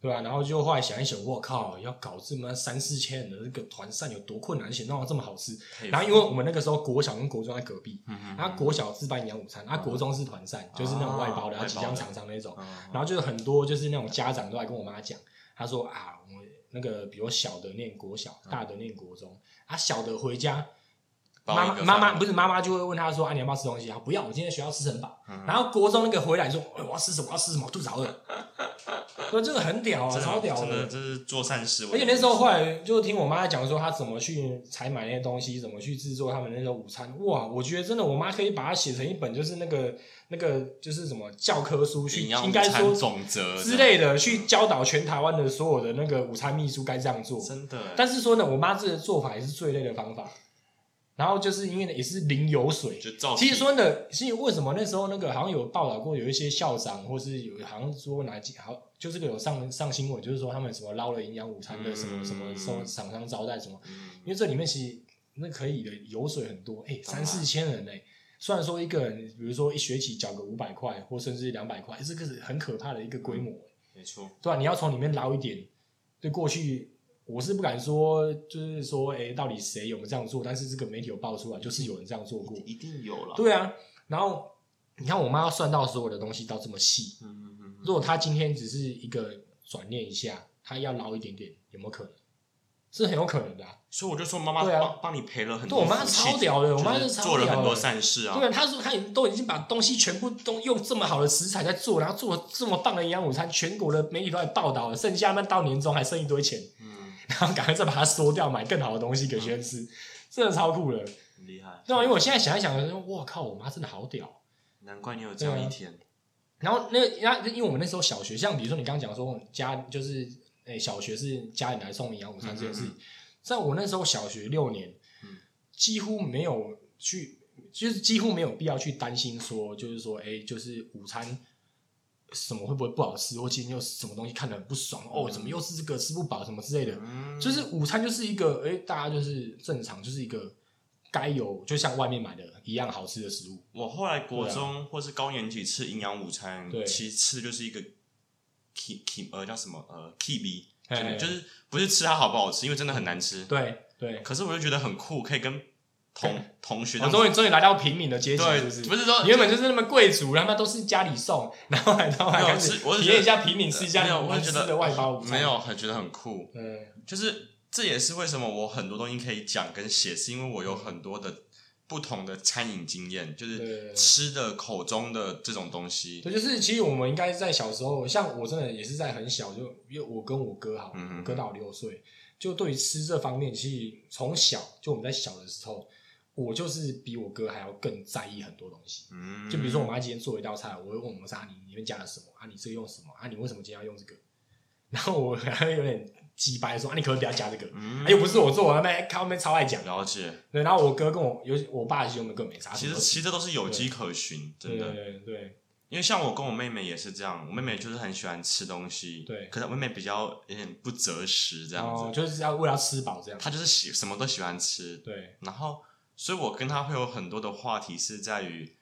对吧、然后就后来想一想，我靠，要搞这么三四千人的那个团膳有多困难，而且弄到这么好吃。然后因为我们那个时候国小跟国中在隔壁，嗯嗯然后国小自办营养午餐，啊国中是团膳，就是那种外包的，啊然后即将厂商那种。嗯然后就是很多就是那种家长都来跟我妈讲，他说啊，我那个比如小的念国小，大的念国中，啊小的回家，包妈妈妈妈不是妈妈就会问他说啊你要不要吃东西？啊不要，我今天学校吃很饱。嗯然后国中那个回来说，哎我要吃什么？我要吃什么？我肚子好饿。所以这个很屌啊，超屌真的这是做善事。而且那时候后来就听我妈讲说，她怎么去采买那些东西，怎么去制作他们那种午餐。哇，我觉得真的，我妈可以把它写成一本，就是那个那个就是什么教科书去，应该说总则之类的，去教导全台湾的所有的那个午餐秘书该这样做。真的。但是说呢，我妈这个做法也是最累的方法。然后就是因为呢，也是零油水。其实说呢，是为什么那时候那个好像有报道过，有一些校长或是有好像说哪几好，就这个有上上新闻，就是说他们什么捞了营养午餐的什么、嗯什么收厂商招待什么，嗯。因为这里面其实那可以的油水很多，哎、三四千人哎、虽然说一个人，比如说一学期缴个五百块或甚至两百块，这个是很可怕的一个规模、没错，对吧、你要从里面捞一点，对过去我是不敢说，就是说，哎、到底谁有没有这样做？但是这个媒体有爆出来，就是有人这样做过。一定有了。对啊，然后你看我妈要算到所有的东西到这么细，嗯嗯嗯如果她今天只是一个转念一下，她要捞一点点，有没有可能？是很有可能的、啊。所以我就说妈妈帮帮你赔了很多对我妈超屌的我妈是超做了很多善事啊。对啊，她说她已经都已经把东西全部都用这么好的食材在做，然后做了这么棒的营养午餐，全国的媒体都在报道了，剩下那到年终还剩一堆钱，嗯，然后赶快再把它缩掉，买更好的东西给学生吃，真的超酷的。很厉害。对啊，因为我现在想一想，我靠，我妈真的好屌。难怪你有这样一天。然后那个，那因为我们那时候小学，像比如说你刚刚讲说家就是诶、小学是家里来送营养午餐这件事情，嗯在我那时候小学六年，嗯几乎没有去，就是几乎没有必要去担心说，就是说诶、就是午餐。什么会不会不好吃，或今天又什么东西看得很不爽哦？怎么又是这个吃不饱什么之类的？嗯，就是午餐就是一个诶、大家就是正常，就是一个该有，就像外面买的一样好吃的食物。我后来国中或是高年级吃营养午餐，其实吃的就是一个 key key 呃叫什么呃 b 嘿嘿就是不是吃它好不好吃，因为真的很难吃。对对，可是我就觉得很酷，可以跟同同学我，终于终于来到平民的阶级，是不是？对，不是说你原本就是那么贵族，他妈都是家里送，然后还到还没有开始体验一下平民吃一下没有，我吃的外包午餐。没有，很觉得很酷。嗯，就是这也是为什么我很多东西可以讲跟写，是因为我有很多的不同的餐饮经验，就对对是对吃的口中的这种东西。对，就是其实我们应该在小时候，像我真的也是在很小就，因为我跟我哥好，哥大我六岁，就对于吃这方面，其实从小就我们在小的时候，我就是比我哥还要更在意很多东西。嗯，就比如说我妈今天做一道菜，我会问我们说啊，你里面加了什么啊？你这个用什么啊？你为什么今天要用这个？然后我还有点鸡掰说啊，你可不可以不要加这个？嗯啊又不是我做，我那边看后面超爱讲。了解。对，然后我哥跟我尤其我爸其实我们更没啥。其实其实这都是有迹可循，真的。对对对因为像我跟我妹妹也是这样，我妹妹就是很喜欢吃东西，对可是我妹妹比较有点不择食这这样子，就是要为了要吃饱这样。她就是喜什么都喜欢吃，对然后，所以我跟他会有很多的话题是在于，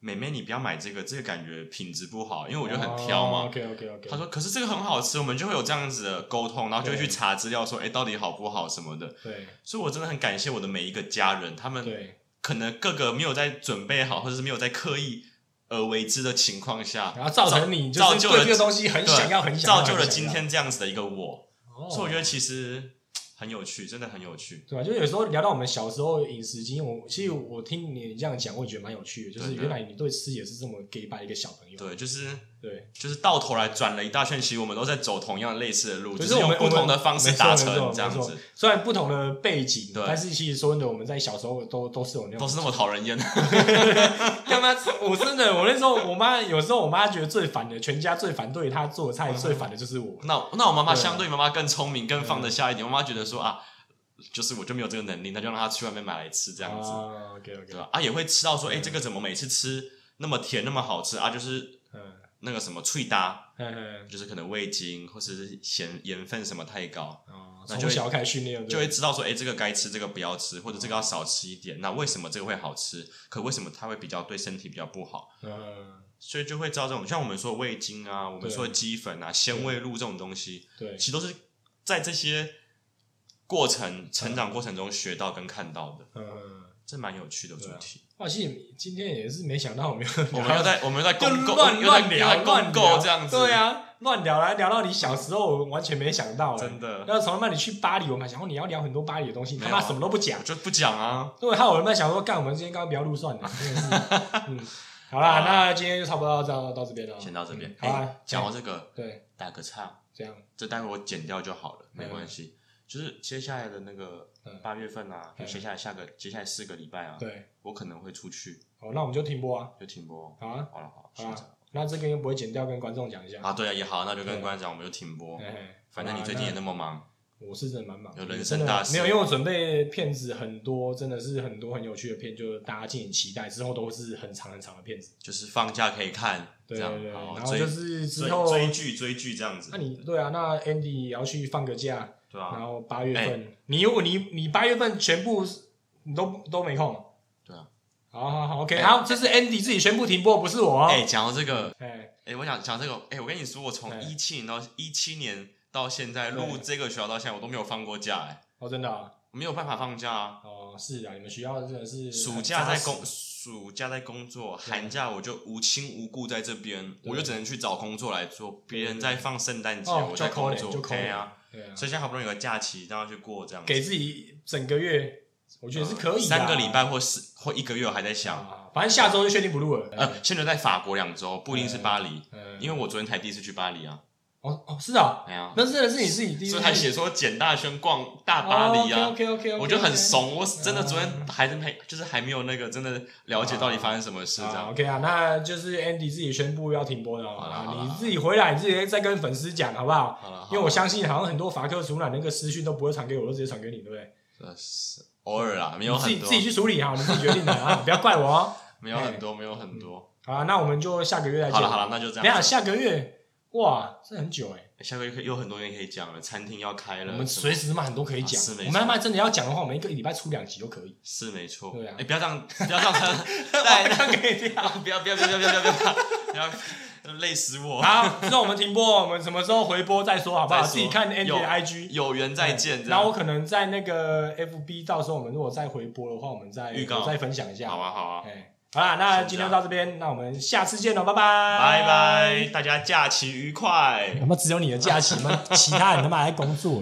妹妹你不要买这个，这个感觉品质不好，因为我就很挑嘛。OK OK OK。她说：“可是这个很好吃，我们就会有这样子的沟通，然后就会去对查资料，说，哎，到底好不好什么的。对所以，我真的很感谢我的每一个家人，他们对，可能各个没有在准备好，或者是没有在刻意而为之的情况下，然后造成你就造就了这个东西很对想要，很想要，造就了。今天这样子的一个我。哦所以我觉得其实很有趣，真的很有趣。对吧？就有时候聊到我们小时候饮食经验，我其实我听你这样讲，我也觉得蛮有趣的。就是原来你对吃也是这么 gay 白一个小朋友。对，就是对，就是到头来转了一大圈，其实我们都在走同样类似的路，可只是用不我们不同的方式达成这样子，虽然不同的背景，对但是其实说真的，我们在小时候都都是有那种都是那么讨人厌。干嘛？我真的，我那时候我妈有时候我妈觉得最烦的，全家最反对她做菜最烦的就是我。那那我妈妈相对妈妈更聪明，更放得下一点。我妈觉得说啊，就是我就没有这个能力，那就让她去外面买来吃这样子，啊，OK OK，对吧？啊，也会吃到说，哎，这个怎么每次吃那么甜那么好吃啊？就是嗯那个什么脆搭，就是可能味精或者是咸盐分什么太高。哦，那就会从小开始训练，就会知道说，哎，这个该吃，这个不要吃，或者这个要少吃一点。那为什么这个会好吃？可为什么它会比较对身体比较不好？嗯，所以就会知道这种，像我们说的味精啊，我们说的鸡粉啊、鲜味露这种东西，对，其实都是在这些过程成长过程中学到跟看到的，嗯，这蛮有趣的主题。哇，其实今天也是没想到我们我们又在我们又在就公购乱乱聊乱公聊购这样子，对，啊，乱聊来聊到你小时候，我完全没想到，真。的，要从他妈你去巴黎，我们还想说你要聊很多巴黎的东西，你他妈什么都不讲我。就不讲啊。对，还有人在想说，干我们今天刚刚不要录算了，真的是。嗯，好啦，那今天就差不多到到这边了。先到这边嗯。好啊哎，讲到这个，对，打个岔，这样这待会我剪掉就好了，没嗯关系。就是接下来的那个嗯八月份啊，接下来下个接下来四个礼拜啊，对，我可能会出去，哦，那我们就停播啊。就停播。好啊，好了好了，那这个又不会剪掉，跟观众讲一下。啊，对啊，也好，那就跟观众讲，我们就停播。反正你最近也那么忙，我是真的蛮忙的，有人生大事没有，因为我准备片子很多，真的是很多很有趣的片，就是大家敬请期待，之后都是很长很长的片子。就是放假可以看，这样对对对，好然后就是之追后，追剧追剧这样子那，你对啊，那 Andy 也要去放个假，对啊，然后八月份，你如果你你八月份全部你都都没空，对啊。好好好，OK，哎好，这是 Andy 自己宣布停播，不是我哦。哎，讲到这个，哎，哎，我想讲这个，哎，我跟你说，我从哎一七年到一七年到现在录对这个学校到现在，我都没有放过假，哎，哦，真的啊，我没有办法放假啊。哦，是啊，你们学校真的是暑假在工，暑假在工作，寒假我就无亲无故在这边，我就只能去找工作来做。别人在放圣诞节，哦我在工作对啊。对啊，所以现在好不容易有个假期，然后去过这样子，给自己整个月，我觉得是可以。三个礼拜或是或一个月，我还在想，啊，反正下周就确定不录了。呃，先留在法国两周，不一定是巴黎，嗯，因为我昨天才第一次去巴黎啊，哦哦是啊，哎呀，那真的是你自己第一次所以还写说简大轩逛大巴黎啊。OK OK OK，我就很怂，我真的昨天还是没，就是还没有那个真的了解到底发生什么事这啊样。OK 啊，那就是 Andy 自己宣布要停播的哦啊，好了你自己回来，你自己再跟粉丝讲好不好？好了，因为我相信好像很多法科主览那个私讯都不会传给我，都直接传给你，对不对？呃是偶尔啦，没有很多自己自，己去处理好，你自己决定的啊，不要怪我哦。没有很多，没有很多。好了，那我们就下个月再见。好了好了，那就这等一下。下个月，哇这很久哎下个月可有很多人可以讲了餐厅要开了我们随时嘛很多可以讲。我们要卖真的要讲的话我们一个礼拜出两集都可以是没错。对啊。不要这样不要这样对这可以这样不要不要不要 不要不要不要不要累死我好那我们停播我们什么时候回播再说好不好？自己看 N B I G，有缘再见然后我可能在那个 fb 到时候我们如果再回播的话我们再预告。再分享一下。好啊好啊。好啦，那今天就到这边，那我们下次见喽，拜拜，拜拜，。大家假期愉快。他妈只有你的假期吗？其他人他妈还在工作。